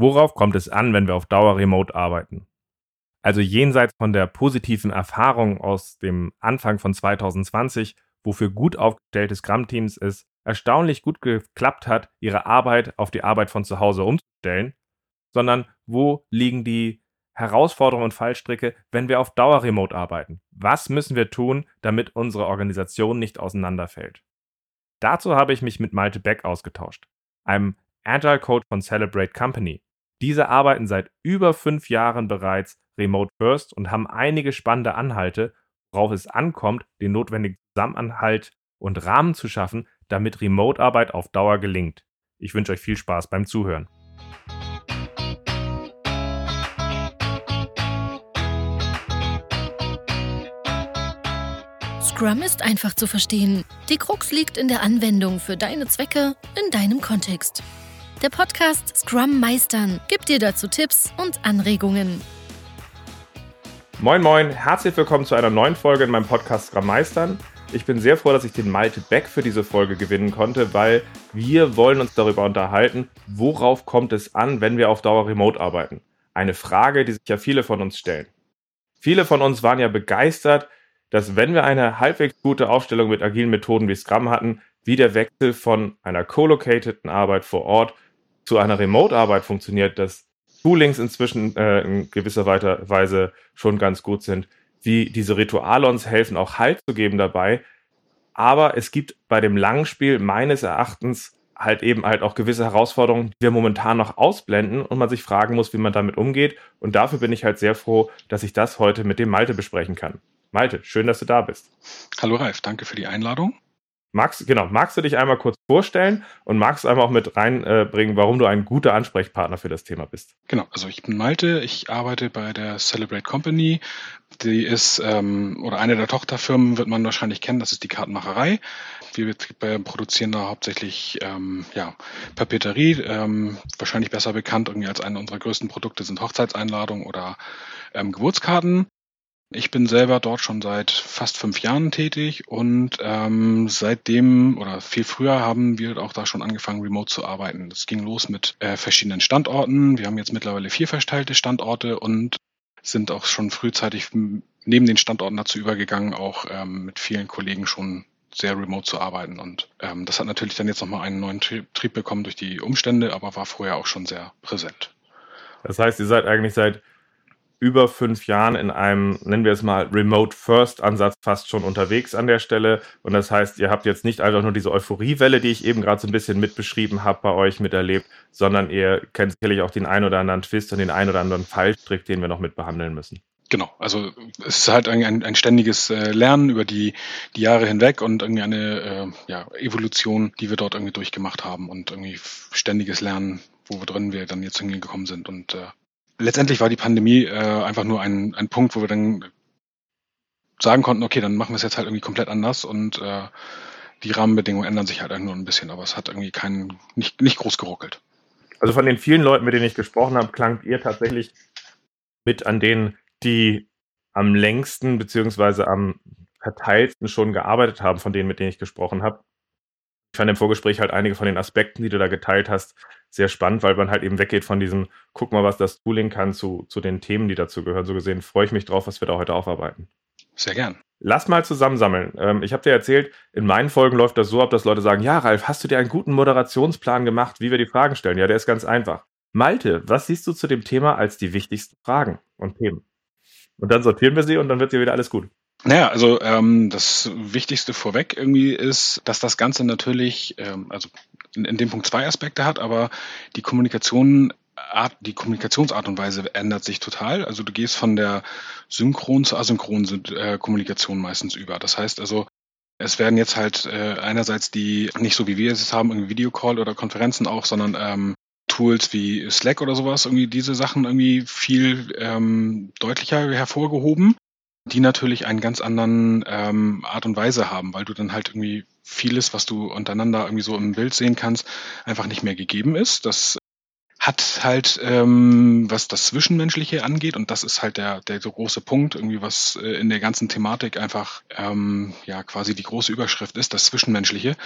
Worauf kommt es an, wenn wir auf Dauer remote arbeiten? Also jenseits von der positiven Erfahrung aus dem Anfang von 2020, wofür gut aufgestellte Scrum-Teams es erstaunlich gut geklappt hat, ihre Arbeit auf die Arbeit von zu Hause umzustellen, sondern wo liegen die Herausforderungen und Fallstricke, wenn wir auf Dauer remote arbeiten? Was müssen wir tun, damit unsere Organisation nicht auseinanderfällt? Dazu habe ich mich mit Malte Beck ausgetauscht, einem Agile Coach von Celebrate Company. Diese arbeiten seit über fünf Jahren bereits remote first und haben einige spannende Anhalte, worauf es ankommt, den notwendigen Zusammenhalt und Rahmen zu schaffen, damit Remote-Arbeit auf Dauer gelingt. Ich wünsche euch viel Spaß beim Zuhören. Scrum ist einfach zu verstehen. Die Krux liegt in der Anwendung für deine Zwecke in deinem Kontext. Der Podcast Scrum Meistern gibt dir dazu Tipps und Anregungen. Moin Moin, herzlich willkommen zu einer neuen Folge in meinem Podcast Scrum Meistern. Ich bin sehr froh, dass ich den Malte Beck für diese Folge gewinnen konnte, weil wir wollen uns darüber unterhalten, worauf kommt es an, wenn wir auf Dauer remote arbeiten. Eine Frage, die sich ja viele von uns stellen. Viele von uns waren ja begeistert, dass wenn wir eine halbwegs gute Aufstellung mit agilen Methoden wie Scrum hatten, wie der Wechsel von einer co-locateden Arbeit vor Ort zu einer Remote-Arbeit funktioniert, dass Toolings inzwischen äh, in gewisser Weise schon ganz gut sind, wie diese Rituale uns helfen, auch Halt zu geben dabei. Aber es gibt bei dem langen Spiel meines Erachtens halt eben halt auch gewisse Herausforderungen, die wir momentan noch ausblenden und man sich fragen muss, wie man damit umgeht. Und dafür bin ich halt sehr froh, dass ich das heute mit dem Malte besprechen kann. Malte, schön, dass du da bist. Hallo Ralf, danke für die Einladung. Magst, genau, magst du dich einmal kurz vorstellen und magst einmal auch mit reinbringen, äh, warum du ein guter Ansprechpartner für das Thema bist? Genau, also ich bin Malte, ich arbeite bei der Celebrate Company. Die ist, ähm, oder eine der Tochterfirmen wird man wahrscheinlich kennen, das ist die Kartenmacherei. Wir produzieren da hauptsächlich ähm, ja, Papeterie, ähm, wahrscheinlich besser bekannt irgendwie als eine unserer größten Produkte sind Hochzeitseinladungen oder ähm, Geburtskarten. Ich bin selber dort schon seit fast fünf Jahren tätig und ähm, seitdem oder viel früher haben wir auch da schon angefangen, remote zu arbeiten. Das ging los mit äh, verschiedenen Standorten. Wir haben jetzt mittlerweile vier verteilte Standorte und sind auch schon frühzeitig neben den Standorten dazu übergegangen, auch ähm, mit vielen Kollegen schon sehr remote zu arbeiten. Und ähm, das hat natürlich dann jetzt nochmal einen neuen Trieb bekommen durch die Umstände, aber war vorher auch schon sehr präsent. Das heißt, ihr seid eigentlich seit über fünf Jahren in einem, nennen wir es mal, Remote-First-Ansatz fast schon unterwegs an der Stelle. Und das heißt, ihr habt jetzt nicht einfach nur diese Euphoriewelle, die ich eben gerade so ein bisschen mitbeschrieben habe, bei euch miterlebt, sondern ihr kennt sicherlich auch den ein oder anderen Twist und den ein oder anderen Fallstrick, den wir noch mit behandeln müssen. Genau, also es ist halt ein, ein ständiges äh, Lernen über die, die Jahre hinweg und irgendwie eine äh, ja, Evolution, die wir dort irgendwie durchgemacht haben und irgendwie ständiges Lernen, wo wir drin wir dann jetzt hingekommen sind. Und äh, letztendlich war die Pandemie äh, einfach nur ein, ein Punkt, wo wir dann sagen konnten, okay, dann machen wir es jetzt halt irgendwie komplett anders und äh, die Rahmenbedingungen ändern sich halt nur ein bisschen, aber es hat irgendwie keinen, nicht, nicht groß geruckelt. Also von den vielen Leuten, mit denen ich gesprochen habe, klangt ihr tatsächlich mit an denen, die am längsten beziehungsweise am verteilsten schon gearbeitet haben, von denen, mit denen ich gesprochen habe. Ich fand im Vorgespräch halt einige von den Aspekten, die du da geteilt hast, sehr spannend, weil man halt eben weggeht von diesem, guck mal, was das Tooling kann, zu, zu den Themen, die dazu gehören. So gesehen freue ich mich drauf, was wir da heute aufarbeiten. Sehr gern. Lass mal zusammensammeln. Ähm, ich habe dir erzählt, in meinen Folgen läuft das so ab, dass Leute sagen, ja, Ralf, hast du dir einen guten Moderationsplan gemacht, wie wir die Fragen stellen? Ja, der ist ganz einfach. Malte, was siehst du zu dem Thema als die wichtigsten Fragen und Themen? Und dann sortieren wir sie und dann wird dir wieder alles gut. Naja, also ähm, das Wichtigste vorweg irgendwie ist, dass das Ganze natürlich, ähm, also in, in dem Punkt zwei Aspekte hat, aber die Kommunikation Art, die Kommunikationsart und Weise ändert sich total. Also du gehst von der synchron zur asynchronen äh, Kommunikation meistens über. Das heißt also, es werden jetzt halt äh, einerseits die, nicht so wie wir es haben, irgendwie Videocall oder Konferenzen auch, sondern ähm, Tools wie Slack oder sowas, irgendwie diese Sachen irgendwie viel ähm, deutlicher hervorgehoben die natürlich einen ganz anderen ähm, Art und Weise haben, weil du dann halt irgendwie vieles, was du untereinander irgendwie so im Bild sehen kannst, einfach nicht mehr gegeben ist. Das hat halt, ähm, was das Zwischenmenschliche angeht, und das ist halt der, der große Punkt, irgendwie, was äh, in der ganzen Thematik einfach ähm, ja quasi die große Überschrift ist, das Zwischenmenschliche,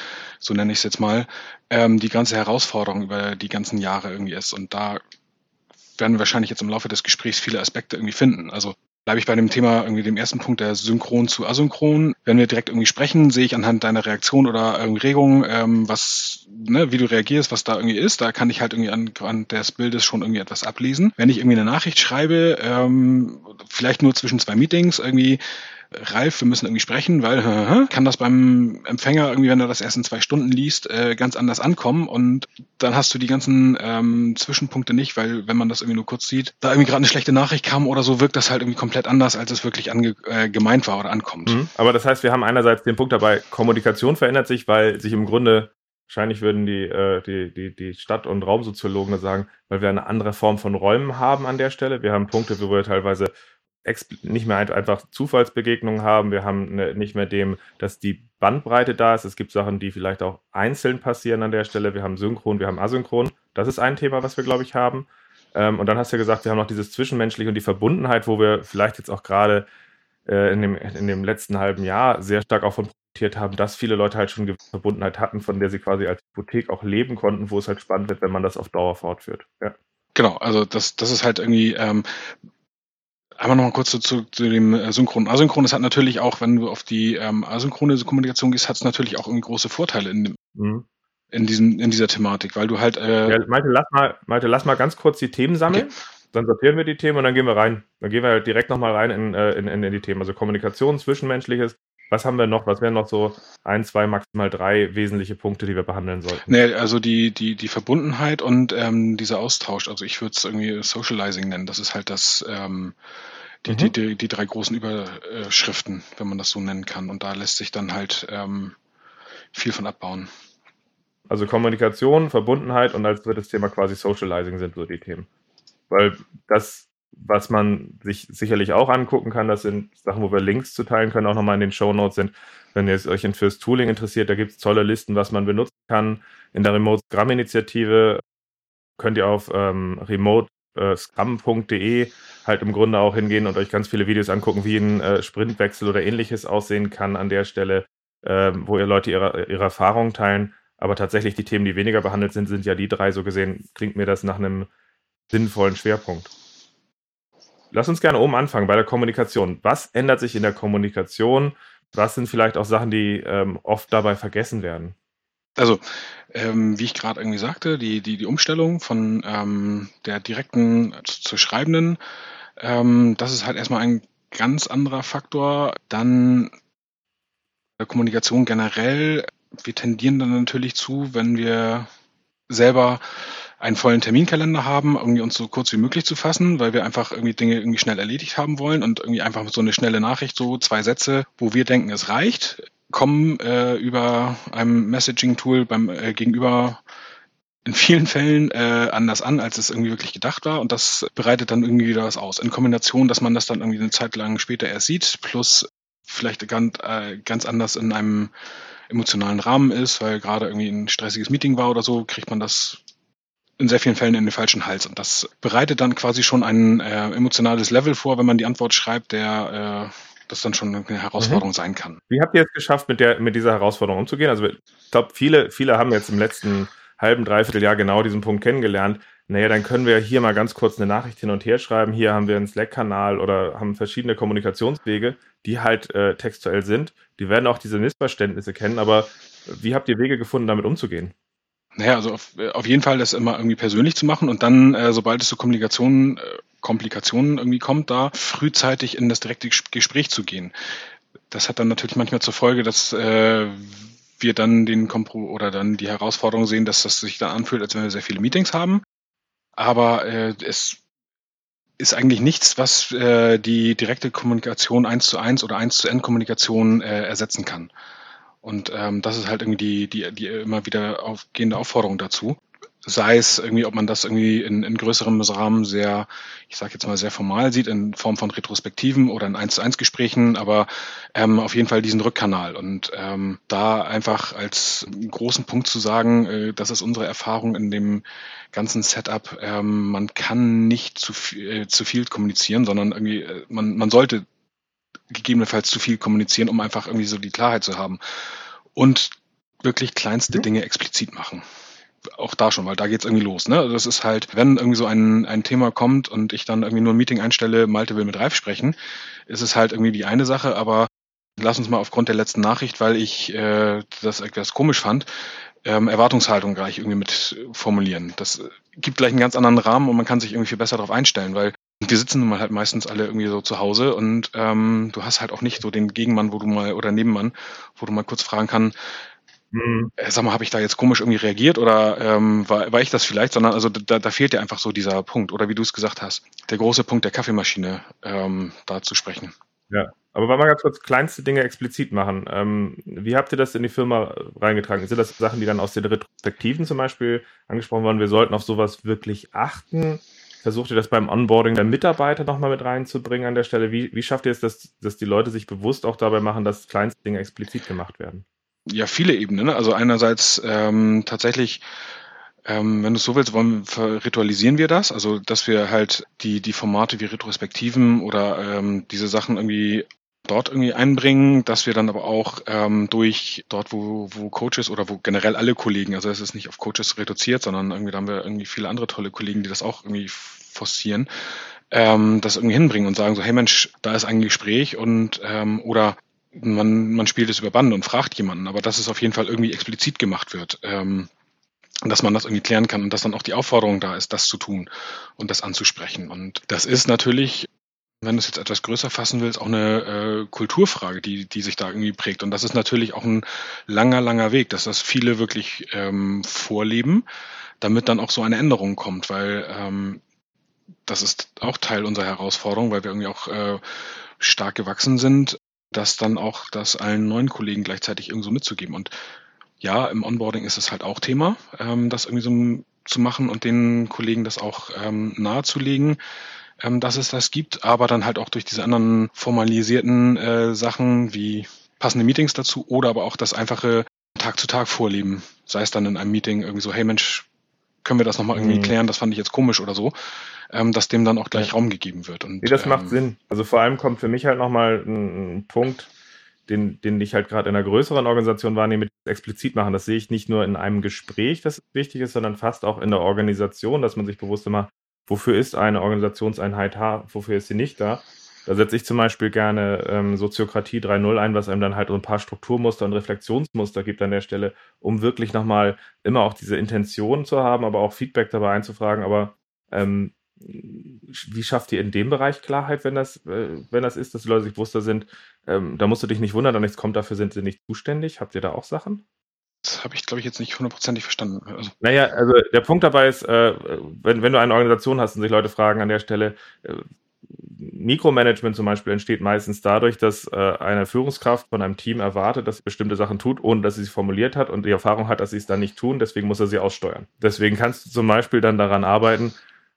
so nenne ich es jetzt mal, ähm, die ganze Herausforderung über die ganzen Jahre irgendwie ist. Und da werden wir wahrscheinlich jetzt im Laufe des Gesprächs viele Aspekte irgendwie finden. Also bleibe ich bei dem Thema irgendwie dem ersten Punkt der Synchron zu Asynchron. Wenn wir direkt irgendwie sprechen, sehe ich anhand deiner Reaktion oder irgendwie Regung, ähm, was, ne, wie du reagierst, was da irgendwie ist. Da kann ich halt irgendwie an, an des Bildes schon irgendwie etwas ablesen. Wenn ich irgendwie eine Nachricht schreibe, ähm, vielleicht nur zwischen zwei Meetings, irgendwie Ralf, wir müssen irgendwie sprechen, weil kann das beim Empfänger irgendwie, wenn er das erst in zwei Stunden liest, äh, ganz anders ankommen und dann hast du die ganzen ähm, Zwischenpunkte nicht, weil wenn man das irgendwie nur kurz sieht, da irgendwie gerade eine schlechte Nachricht kam oder so, wirkt das halt irgendwie komplett anders, als es wirklich ange äh, gemeint war oder ankommt. Mhm. Aber das heißt, wir haben einerseits den Punkt dabei, Kommunikation verändert sich, weil sich im Grunde Wahrscheinlich würden die, äh, die, die, die Stadt- und Raumsoziologen sagen, weil wir eine andere Form von Räumen haben an der Stelle. Wir haben Punkte, wo wir teilweise nicht mehr einfach Zufallsbegegnungen haben. Wir haben ne, nicht mehr dem, dass die Bandbreite da ist. Es gibt Sachen, die vielleicht auch einzeln passieren an der Stelle. Wir haben synchron, wir haben asynchron. Das ist ein Thema, was wir, glaube ich, haben. Ähm, und dann hast du ja gesagt, wir haben noch dieses Zwischenmenschliche und die Verbundenheit, wo wir vielleicht jetzt auch gerade äh, in, dem, in dem letzten halben Jahr sehr stark auch von profitiert haben, dass viele Leute halt schon eine Verbundenheit hatten, von der sie quasi als Hypothek auch leben konnten, wo es halt spannend wird, wenn man das auf Dauer fortführt. Ja. Genau, also das, das ist halt irgendwie, ähm, Einmal noch mal kurz zu, zu, zu dem Synchron. Asynchron, das hat natürlich auch, wenn du auf die ähm, asynchrone Kommunikation gehst, hat es natürlich auch irgendwie große Vorteile in, dem, mhm. in, diesem, in dieser Thematik, weil du halt. Äh ja, Malte, lass mal, Malte, lass mal ganz kurz die Themen sammeln. Okay. Dann sortieren wir die Themen und dann gehen wir rein. Dann gehen wir halt direkt nochmal rein in, äh, in, in, in die Themen. Also Kommunikation, Zwischenmenschliches, was haben wir noch? Was wären noch so ein, zwei, maximal drei wesentliche Punkte, die wir behandeln sollten? Nee, also die, die, die Verbundenheit und ähm, dieser Austausch. Also ich würde es irgendwie Socializing nennen. Das ist halt das, ähm, die, mhm. die, die, die drei großen Überschriften, wenn man das so nennen kann. Und da lässt sich dann halt ähm, viel von abbauen. Also Kommunikation, Verbundenheit und als drittes Thema quasi Socializing sind so die Themen. Weil das was man sich sicherlich auch angucken kann, das sind Sachen, wo wir Links zu teilen können, auch nochmal in den Show Notes sind. Wenn ihr euch fürs Tooling interessiert, da gibt es tolle Listen, was man benutzen kann. In der Remote Scrum Initiative könnt ihr auf ähm, remotescrum.de äh, halt im Grunde auch hingehen und euch ganz viele Videos angucken, wie ein äh, Sprintwechsel oder ähnliches aussehen kann an der Stelle, äh, wo ihr Leute ihre, ihre Erfahrungen teilen. Aber tatsächlich die Themen, die weniger behandelt sind, sind ja die drei. So gesehen klingt mir das nach einem sinnvollen Schwerpunkt. Lass uns gerne oben anfangen bei der Kommunikation. Was ändert sich in der Kommunikation? Was sind vielleicht auch Sachen, die ähm, oft dabei vergessen werden? Also, ähm, wie ich gerade irgendwie sagte, die, die, die Umstellung von ähm, der direkten zu, zur schreibenden, ähm, das ist halt erstmal ein ganz anderer Faktor. Dann der Kommunikation generell. Wir tendieren dann natürlich zu, wenn wir selber einen vollen Terminkalender haben, irgendwie uns so kurz wie möglich zu fassen, weil wir einfach irgendwie Dinge irgendwie schnell erledigt haben wollen und irgendwie einfach so eine schnelle Nachricht, so zwei Sätze, wo wir denken, es reicht, kommen äh, über einem Messaging-Tool beim äh, Gegenüber in vielen Fällen äh, anders an, als es irgendwie wirklich gedacht war. Und das bereitet dann irgendwie wieder was aus. In Kombination, dass man das dann irgendwie eine Zeit lang später erst sieht, plus vielleicht ganz, äh, ganz anders in einem emotionalen Rahmen ist, weil gerade irgendwie ein stressiges Meeting war oder so, kriegt man das in sehr vielen Fällen in den falschen Hals. Und das bereitet dann quasi schon ein äh, emotionales Level vor, wenn man die Antwort schreibt, der äh, das dann schon eine Herausforderung mhm. sein kann. Wie habt ihr es geschafft, mit, der, mit dieser Herausforderung umzugehen? Also ich glaube, viele, viele haben jetzt im letzten halben, dreiviertel Jahr genau diesen Punkt kennengelernt. Naja, dann können wir hier mal ganz kurz eine Nachricht hin und her schreiben. Hier haben wir einen Slack-Kanal oder haben verschiedene Kommunikationswege, die halt äh, textuell sind. Die werden auch diese Missverständnisse kennen, aber wie habt ihr Wege gefunden, damit umzugehen? Naja, also auf, äh, auf jeden Fall das immer irgendwie persönlich zu machen und dann, äh, sobald es zu Kommunikationen, äh, Komplikationen irgendwie kommt, da frühzeitig in das direkte Gespräch zu gehen. Das hat dann natürlich manchmal zur Folge, dass äh, wir dann den Kompro oder dann die Herausforderung sehen, dass das sich dann anfühlt, als wenn wir sehr viele Meetings haben. Aber äh, es ist eigentlich nichts, was äh, die direkte Kommunikation eins zu eins oder eins zu N Kommunikation äh, ersetzen kann. Und ähm, das ist halt irgendwie die, die, die immer wieder aufgehende Aufforderung dazu. Sei es irgendwie, ob man das irgendwie in, in größerem Rahmen sehr, ich sage jetzt mal sehr formal sieht, in Form von Retrospektiven oder in 1 zu 1 Gesprächen, aber ähm, auf jeden Fall diesen Rückkanal. Und ähm, da einfach als großen Punkt zu sagen, äh, das ist unsere Erfahrung in dem ganzen Setup, ähm, man kann nicht zu viel, äh, zu viel kommunizieren, sondern irgendwie, äh, man, man sollte gegebenenfalls zu viel kommunizieren, um einfach irgendwie so die Klarheit zu haben. Und wirklich kleinste mhm. Dinge explizit machen. auch da schon, weil da geht's irgendwie los. Ne? Das ist halt, wenn irgendwie so ein, ein Thema kommt und ich dann irgendwie nur ein Meeting einstelle, Malte will mit Ralf sprechen, ist es halt irgendwie die eine Sache, aber lass uns mal aufgrund der letzten Nachricht, weil ich äh, das etwas komisch fand, ähm, Erwartungshaltung gleich irgendwie mit formulieren. Das gibt gleich einen ganz anderen Rahmen und man kann sich irgendwie viel besser darauf einstellen, weil wir sitzen nun mal halt meistens alle irgendwie so zu Hause und ähm, du hast halt auch nicht so den Gegenmann, wo du mal oder Nebenmann, wo du mal kurz fragen kann, mhm. äh, sag mal, habe ich da jetzt komisch irgendwie reagiert oder ähm, war, war ich das vielleicht, sondern also da, da fehlt dir einfach so dieser Punkt oder wie du es gesagt hast, der große Punkt der Kaffeemaschine ähm, da zu sprechen. Ja, aber wollen wir ganz kurz kleinste Dinge explizit machen. Ähm, wie habt ihr das in die Firma reingetragen? Sind das Sachen, die dann aus den Retrospektiven zum Beispiel angesprochen wurden? Wir sollten auf sowas wirklich achten. Versucht ihr das beim Onboarding der Mitarbeiter nochmal mit reinzubringen an der Stelle? Wie, wie schafft ihr es, dass, dass die Leute sich bewusst auch dabei machen, dass kleinste Dinge explizit gemacht werden? Ja, viele Ebenen. Also einerseits ähm, tatsächlich ähm, wenn du es so willst, wollen, ritualisieren wir das, also dass wir halt die, die Formate wie Retrospektiven oder ähm, diese Sachen irgendwie dort irgendwie einbringen, dass wir dann aber auch ähm, durch dort, wo, wo Coaches oder wo generell alle Kollegen, also es ist nicht auf Coaches reduziert, sondern irgendwie da haben wir irgendwie viele andere tolle Kollegen, die das auch irgendwie forcieren, ähm, das irgendwie hinbringen und sagen so, hey Mensch, da ist ein Gespräch und ähm, oder man, man spielt es über Band und fragt jemanden, aber dass es auf jeden Fall irgendwie explizit gemacht wird. Ähm, dass man das irgendwie klären kann und dass dann auch die Aufforderung da ist, das zu tun und das anzusprechen. Und das ist natürlich, wenn du es jetzt etwas größer fassen willst, auch eine äh, Kulturfrage, die, die sich da irgendwie prägt. Und das ist natürlich auch ein langer, langer Weg, dass das viele wirklich ähm, vorleben, damit dann auch so eine Änderung kommt, weil ähm, das ist auch Teil unserer Herausforderung, weil wir irgendwie auch äh, stark gewachsen sind, das dann auch das allen neuen Kollegen gleichzeitig irgendwo mitzugeben. Und ja, im Onboarding ist es halt auch Thema, ähm, das irgendwie so zu machen und den Kollegen das auch ähm, nahezulegen, ähm, dass es das gibt, aber dann halt auch durch diese anderen formalisierten äh, Sachen wie passende Meetings dazu oder aber auch das einfache Tag zu Tag Vorleben, sei es dann in einem Meeting irgendwie so, hey Mensch, können wir das nochmal irgendwie mhm. klären, das fand ich jetzt komisch oder so, ähm, dass dem dann auch gleich ja. Raum gegeben wird. Und, nee, das macht ähm, Sinn. Also vor allem kommt für mich halt nochmal ein, ein Punkt, den, den ich halt gerade in einer größeren Organisation wahrnehme, explizit machen. Das sehe ich nicht nur in einem Gespräch, das wichtig ist, sondern fast auch in der Organisation, dass man sich bewusst immer, wofür ist eine Organisationseinheit da, wofür ist sie nicht da. Da setze ich zum Beispiel gerne ähm, Soziokratie 3.0 ein, was einem dann halt so ein paar Strukturmuster und Reflexionsmuster gibt an der Stelle, um wirklich nochmal immer auch diese Intention zu haben, aber auch Feedback dabei einzufragen. Aber ähm, wie schafft ihr in dem Bereich Klarheit, wenn das, äh, wenn das ist, dass die Leute sich bewusster sind? Ähm, da musst du dich nicht wundern, da nichts kommt, dafür sind sie nicht zuständig. Habt ihr da auch Sachen? Habe ich, glaube ich, jetzt nicht hundertprozentig verstanden. Also. Naja, also der Punkt dabei ist, äh, wenn, wenn du eine Organisation hast und sich Leute fragen an der Stelle, äh, Mikromanagement zum Beispiel entsteht meistens dadurch, dass äh, eine Führungskraft von einem Team erwartet, dass sie bestimmte Sachen tut, ohne dass sie sie formuliert hat und die Erfahrung hat, dass sie es dann nicht tun, deswegen muss er sie aussteuern. Deswegen kannst du zum Beispiel dann daran arbeiten,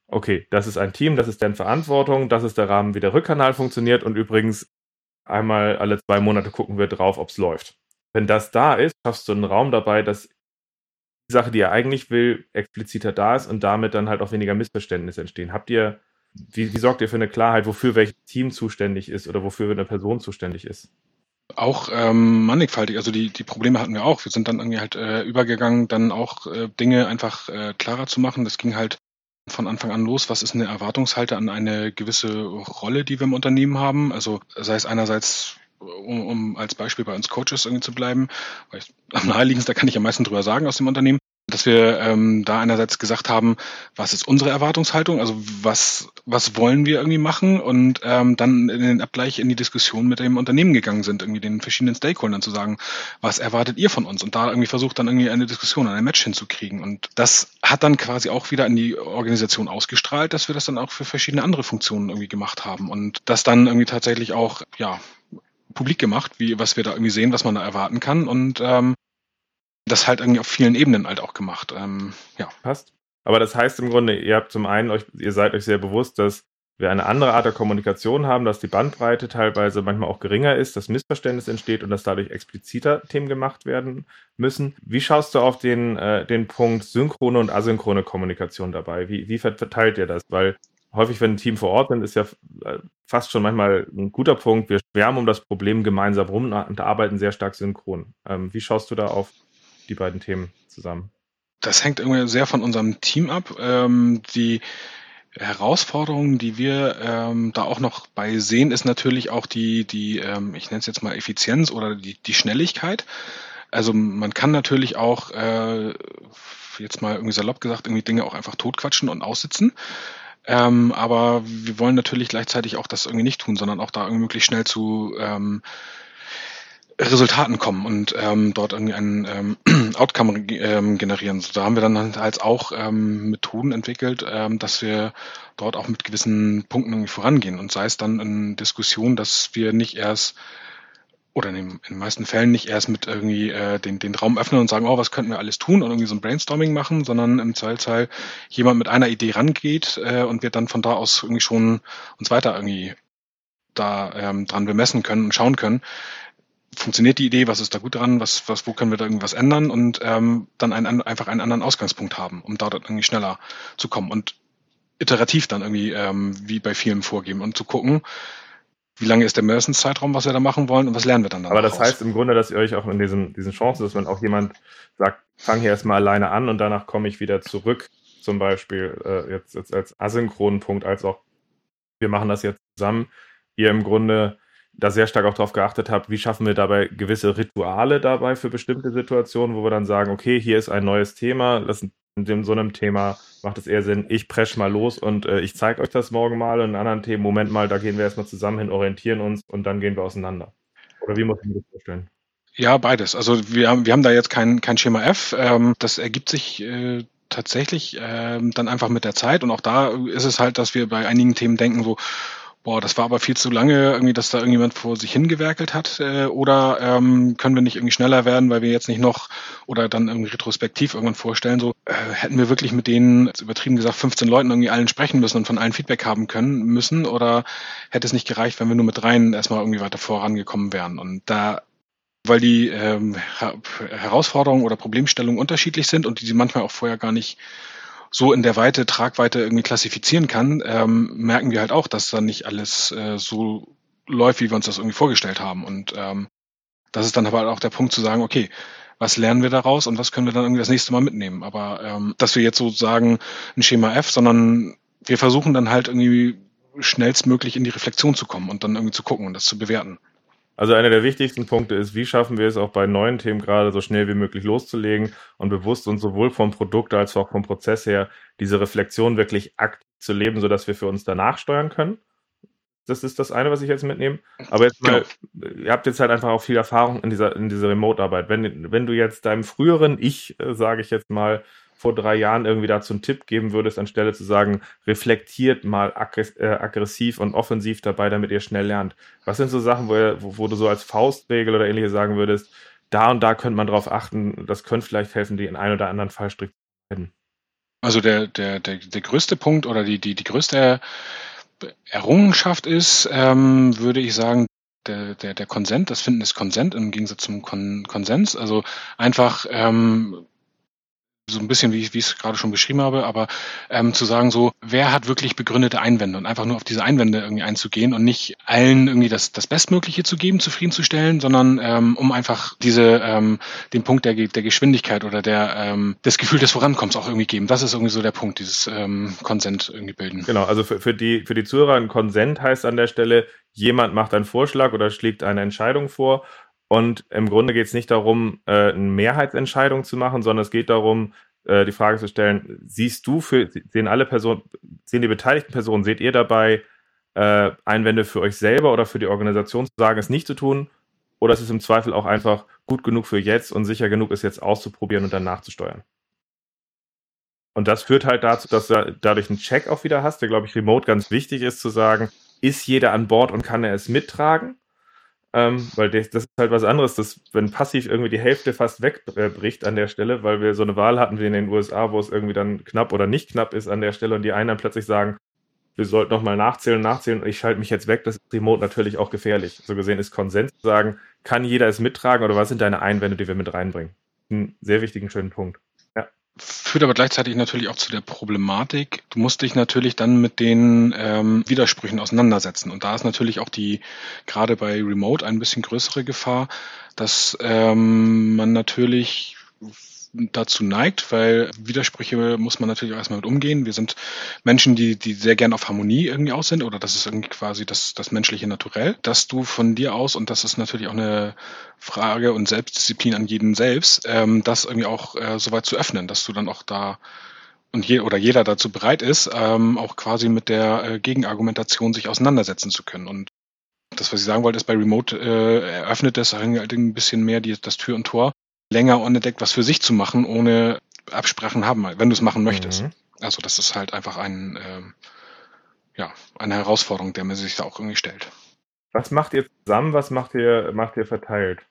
okay, das ist ein Team, das ist deren Verantwortung, das ist der Rahmen, wie der Rückkanal funktioniert und übrigens einmal alle zwei Monate gucken wir drauf, ob es läuft. Wenn das da ist, schaffst du einen Raum dabei, dass die Sache, die er eigentlich will, expliziter da ist und damit dann halt auch weniger Missverständnisse entstehen. Habt ihr, wie, wie sorgt ihr für eine Klarheit, wofür welches Team zuständig ist oder wofür eine Person zuständig ist? Auch ähm, mannigfaltig, also die, die Probleme hatten wir auch. Wir sind dann irgendwie halt äh, übergegangen, dann auch äh, Dinge einfach äh, klarer zu machen. Das ging halt von Anfang an los? Was ist eine Erwartungshalte an eine gewisse Rolle, die wir im Unternehmen haben? Also sei es einerseits um, um als Beispiel bei uns Coaches irgendwie zu bleiben, weil ich, am naheliegendsten, da kann ich am meisten drüber sagen aus dem Unternehmen dass wir ähm, da einerseits gesagt haben, was ist unsere Erwartungshaltung, also was, was wollen wir irgendwie machen und ähm, dann in den Abgleich in die Diskussion mit dem Unternehmen gegangen sind, irgendwie den verschiedenen Stakeholdern zu sagen, was erwartet ihr von uns? Und da irgendwie versucht dann irgendwie eine Diskussion, ein Match hinzukriegen. Und das hat dann quasi auch wieder in die Organisation ausgestrahlt, dass wir das dann auch für verschiedene andere Funktionen irgendwie gemacht haben. Und das dann irgendwie tatsächlich auch, ja, publik gemacht, wie was wir da irgendwie sehen, was man da erwarten kann und ähm, das halt irgendwie auf vielen Ebenen halt auch gemacht. Ähm, ja. Passt. Aber das heißt im Grunde, ihr habt zum einen euch, ihr seid euch sehr bewusst, dass wir eine andere Art der Kommunikation haben, dass die Bandbreite teilweise manchmal auch geringer ist, dass Missverständnis entsteht und dass dadurch expliziter Themen gemacht werden müssen. Wie schaust du auf den, äh, den Punkt synchrone und asynchrone Kommunikation dabei? Wie, wie verteilt ihr das? Weil häufig, wenn ein Team vor Ort sind, ist ja äh, fast schon manchmal ein guter Punkt. Wir schwärmen um das Problem gemeinsam rum und arbeiten sehr stark synchron. Ähm, wie schaust du da auf die beiden Themen zusammen? Das hängt irgendwie sehr von unserem Team ab. Ähm, die Herausforderungen, die wir ähm, da auch noch bei sehen, ist natürlich auch die, die ähm, ich nenne es jetzt mal Effizienz oder die, die Schnelligkeit. Also man kann natürlich auch, äh, jetzt mal irgendwie salopp gesagt, irgendwie Dinge auch einfach totquatschen und aussitzen. Ähm, aber wir wollen natürlich gleichzeitig auch das irgendwie nicht tun, sondern auch da irgendwie möglichst schnell zu ähm, Resultaten kommen und ähm, dort irgendwie ein ähm, Outcome ähm, generieren. So, da haben wir dann halt auch ähm, Methoden entwickelt, ähm, dass wir dort auch mit gewissen Punkten irgendwie vorangehen. Und sei es dann in Diskussionen, dass wir nicht erst oder in den, meisten Fällen nicht erst mit irgendwie äh, den, den Raum öffnen und sagen, oh, was könnten wir alles tun und irgendwie so ein Brainstorming machen, sondern im Zweifelsfall jemand mit einer Idee rangeht äh, und wir dann von da aus irgendwie schon uns weiter irgendwie da ähm, dran bemessen können und schauen können, funktioniert die Idee, was ist da gut dran, was, was, wo können wir da irgendwas ändern? Und ähm, dann einen, einfach einen anderen Ausgangspunkt haben, um dort irgendwie schneller zu kommen und iterativ dann irgendwie ähm, wie bei vielen vorgeben und zu gucken, wie lange ist der Mersons-Zeitraum, was wir da machen wollen und was lernen wir dann Aber das raus. heißt im Grunde, dass ihr euch auch in diesen, diesen Chancen, dass man auch jemand sagt, fang hier erstmal alleine an und danach komme ich wieder zurück, zum Beispiel äh, jetzt, jetzt als asynchronen Punkt, als auch wir machen das jetzt zusammen, ihr im Grunde da sehr stark auch darauf geachtet habt, wie schaffen wir dabei gewisse Rituale dabei für bestimmte Situationen, wo wir dann sagen, okay, hier ist ein neues Thema, das in so einem Thema macht es eher Sinn, ich presche mal los und äh, ich zeige euch das morgen mal und in anderen Themen, Moment mal, da gehen wir erstmal zusammen hin, orientieren uns und dann gehen wir auseinander. Oder wie muss ich mir das vorstellen? Ja, beides. Also wir haben, wir haben da jetzt kein, kein Schema F. Ähm, das ergibt sich äh, tatsächlich ähm, dann einfach mit der Zeit und auch da ist es halt, dass wir bei einigen Themen denken so, boah, das war aber viel zu lange, irgendwie, dass da irgendjemand vor sich hingewerkelt hat, äh, oder ähm, können wir nicht irgendwie schneller werden, weil wir jetzt nicht noch oder dann irgendwie retrospektiv irgendwann vorstellen, so äh, hätten wir wirklich mit denen, übertrieben gesagt, 15 Leuten irgendwie allen sprechen müssen und von allen Feedback haben können müssen, oder hätte es nicht gereicht, wenn wir nur mit dreien erstmal irgendwie weiter vorangekommen wären? Und da weil die ähm, Herausforderungen oder Problemstellungen unterschiedlich sind und die sie manchmal auch vorher gar nicht so in der Weite, Tragweite irgendwie klassifizieren kann, ähm, merken wir halt auch, dass dann nicht alles äh, so läuft, wie wir uns das irgendwie vorgestellt haben. Und ähm, das ist dann aber auch der Punkt zu sagen, okay, was lernen wir daraus und was können wir dann irgendwie das nächste Mal mitnehmen. Aber ähm, dass wir jetzt sozusagen ein Schema F, sondern wir versuchen dann halt irgendwie schnellstmöglich in die Reflexion zu kommen und dann irgendwie zu gucken und das zu bewerten. Also einer der wichtigsten Punkte ist, wie schaffen wir es auch bei neuen Themen gerade so schnell wie möglich loszulegen und bewusst und sowohl vom Produkt als auch vom Prozess her diese Reflexion wirklich aktiv zu leben, sodass wir für uns danach steuern können. Das ist das eine, was ich jetzt mitnehme. Aber jetzt mal, genau. ihr habt jetzt halt einfach auch viel Erfahrung in dieser, in dieser Remote-Arbeit. Wenn, wenn du jetzt deinem früheren Ich, äh, sage ich jetzt mal, vor drei Jahren irgendwie dazu einen Tipp geben würdest, anstelle zu sagen, reflektiert mal äh, aggressiv und offensiv dabei, damit ihr schnell lernt. Was sind so Sachen, wo, wo, du so als Faustregel oder ähnliches sagen würdest, da und da könnte man drauf achten, das könnte vielleicht helfen, die in einen oder anderen Fallstrick zu finden? Also der, der, der, der größte Punkt oder die, die, die größte Errungenschaft ist, ähm, würde ich sagen, der, der, der Konsent, das Finden des Konsent im Gegensatz zum Kon Konsens. Also einfach ähm, so ein bisschen, wie ich, wie ich es gerade schon beschrieben habe, aber ähm, zu sagen so, wer hat wirklich begründete Einwände und einfach nur auf diese Einwände irgendwie einzugehen und nicht allen irgendwie das, das Bestmögliche zu geben, zufriedenzustellen, sondern ähm, um einfach diese ähm, den Punkt der, der Geschwindigkeit oder der ähm, des Gefühl des Vorankommens auch irgendwie geben. Das ist irgendwie so der Punkt, dieses ähm, Konsent irgendwie bilden. Genau, also für, für die für die Zuhörer ein Konsent heißt an der Stelle, jemand macht einen Vorschlag oder schlägt eine Entscheidung vor und im Grunde geht es nicht darum, äh, eine Mehrheitsentscheidung zu machen, sondern es geht darum, äh, die Frage zu stellen, siehst du für, sehen alle Personen, sehen die beteiligten Personen, seht ihr dabei äh, Einwände für euch selber oder für die Organisation zu sagen, es nicht zu tun? Oder ist es im Zweifel auch einfach gut genug für jetzt und sicher genug, es jetzt auszuprobieren und dann nachzusteuern? Und das führt halt dazu, dass du dadurch einen Check auch wieder hast, der, glaube ich, remote ganz wichtig ist, zu sagen, ist jeder an Bord und kann er es mittragen? Ähm, weil das, das, ist halt was anderes, dass, wenn passiv irgendwie die Hälfte fast wegbricht an der Stelle, weil wir so eine Wahl hatten wie in den USA, wo es irgendwie dann knapp oder nicht knapp ist an der Stelle und die einen dann plötzlich sagen, wir sollten nochmal nachzählen, nachzählen und ich schalte mich jetzt weg, das ist remote natürlich auch gefährlich. So gesehen ist Konsens zu sagen, kann jeder es mittragen oder was sind deine Einwände, die wir mit reinbringen? Ein sehr wichtigen, schönen Punkt führt aber gleichzeitig natürlich auch zu der Problematik. Du musst dich natürlich dann mit den ähm, Widersprüchen auseinandersetzen. Und da ist natürlich auch die, gerade bei Remote, ein bisschen größere Gefahr, dass ähm, man natürlich dazu neigt, weil Widersprüche muss man natürlich auch erstmal mit umgehen. Wir sind Menschen, die, die sehr gern auf Harmonie irgendwie aus sind oder das ist irgendwie quasi das, das menschliche Naturell, dass du von dir aus, und das ist natürlich auch eine Frage und Selbstdisziplin an jeden selbst, ähm, das irgendwie auch äh, so weit zu öffnen, dass du dann auch da und je, oder jeder dazu bereit ist, ähm, auch quasi mit der äh, Gegenargumentation sich auseinandersetzen zu können. Und das, was ich sagen wollte, ist bei Remote äh, eröffnet halt ein bisschen mehr die, das Tür und Tor, länger unentdeckt was für sich zu machen, ohne Absprachen haben, wenn du es machen möchtest. Mhm. Also das ist halt einfach ein, äh, ja, eine Herausforderung, der man sich da auch irgendwie stellt. Was macht ihr zusammen, was macht ihr, macht ihr verteilt?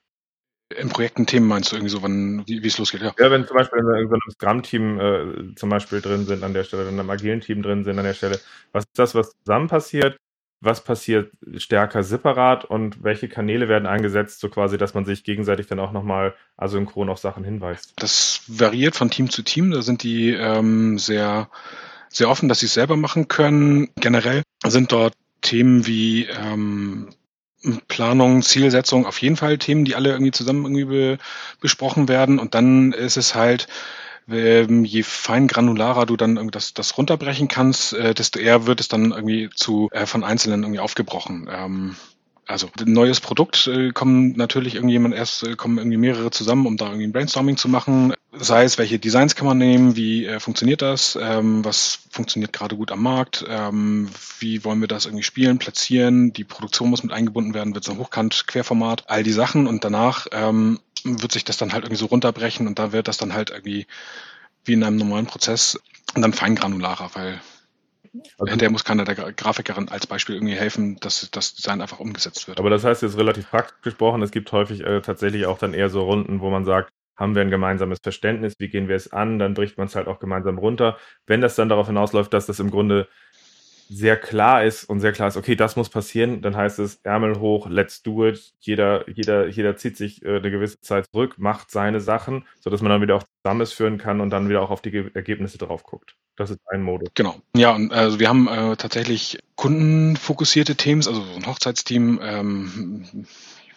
In Projekten Themen meinst du irgendwie so, wann, wie, wie es losgeht? Ja. ja, wenn zum Beispiel in so einem Scrum-Team äh, zum Beispiel drin sind an der Stelle, in einem agilen Team drin sind an der Stelle, was ist das, was zusammen passiert? Was passiert stärker separat und welche Kanäle werden eingesetzt, so quasi, dass man sich gegenseitig dann auch nochmal asynchron auf Sachen hinweist? Das variiert von Team zu Team. Da sind die ähm, sehr, sehr offen, dass sie es selber machen können. Generell sind dort Themen wie ähm, Planung, Zielsetzung auf jeden Fall Themen, die alle irgendwie zusammen irgendwie be besprochen werden. Und dann ist es halt, ähm, je fein granularer du dann das, das runterbrechen kannst, äh, desto eher wird es dann irgendwie zu äh, von Einzelnen irgendwie aufgebrochen. Ähm, also ein neues Produkt äh, kommen natürlich irgendjemand erst äh, kommen irgendwie mehrere zusammen, um da irgendwie ein Brainstorming zu machen. Sei es, welche Designs kann man nehmen, wie äh, funktioniert das, ähm, was funktioniert gerade gut am Markt, ähm, wie wollen wir das irgendwie spielen, platzieren, die Produktion muss mit eingebunden werden, wird so hochkant, Querformat, all die Sachen und danach ähm, wird sich das dann halt irgendwie so runterbrechen und da wird das dann halt irgendwie wie in einem normalen Prozess dann feingranularer, weil also, Hinterher muss keiner der Grafikerin als Beispiel irgendwie helfen, dass das Design einfach umgesetzt wird. Aber das heißt jetzt relativ praktisch gesprochen, es gibt häufig äh, tatsächlich auch dann eher so Runden, wo man sagt, haben wir ein gemeinsames Verständnis, wie gehen wir es an, dann bricht man es halt auch gemeinsam runter. Wenn das dann darauf hinausläuft, dass das im Grunde sehr klar ist und sehr klar ist, okay, das muss passieren, dann heißt es Ärmel hoch, let's do it. Jeder, jeder, jeder zieht sich äh, eine gewisse Zeit zurück, macht seine Sachen, sodass man dann wieder auch zusammenführen kann und dann wieder auch auf die Ge Ergebnisse drauf guckt. Das ist ein Modus. Genau. Ja, und also wir haben äh, tatsächlich kundenfokussierte Teams, also ein Hochzeitsteam, ähm,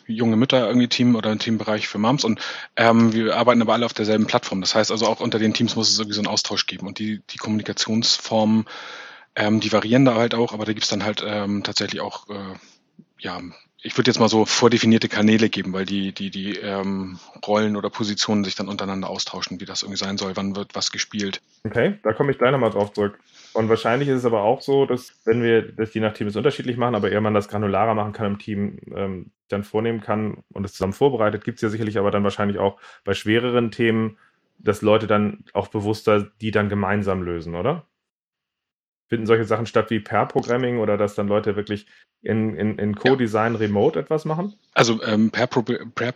junge Mütter irgendwie Team oder ein Teambereich für Moms und ähm, wir arbeiten aber alle auf derselben Plattform. Das heißt also auch unter den Teams muss es irgendwie so einen Austausch geben und die, die Kommunikationsformen ähm, die variieren da halt auch, aber da gibt's dann halt ähm, tatsächlich auch, äh, ja, ich würde jetzt mal so vordefinierte Kanäle geben, weil die, die, die ähm, Rollen oder Positionen sich dann untereinander austauschen, wie das irgendwie sein soll, wann wird was gespielt. Okay, da komme ich gleich nochmal drauf zurück. Und wahrscheinlich ist es aber auch so, dass wenn wir das je nach Team unterschiedlich machen, aber eher man das granularer machen kann im Team, ähm, dann vornehmen kann und es zusammen vorbereitet, gibt es ja sicherlich aber dann wahrscheinlich auch bei schwereren Themen, dass Leute dann auch bewusster die dann gemeinsam lösen, oder? Finden solche Sachen statt wie Pair-Programming oder dass dann Leute wirklich in, in, in Co-Design ja. remote etwas machen? Also ähm, Pair-Programming Pair,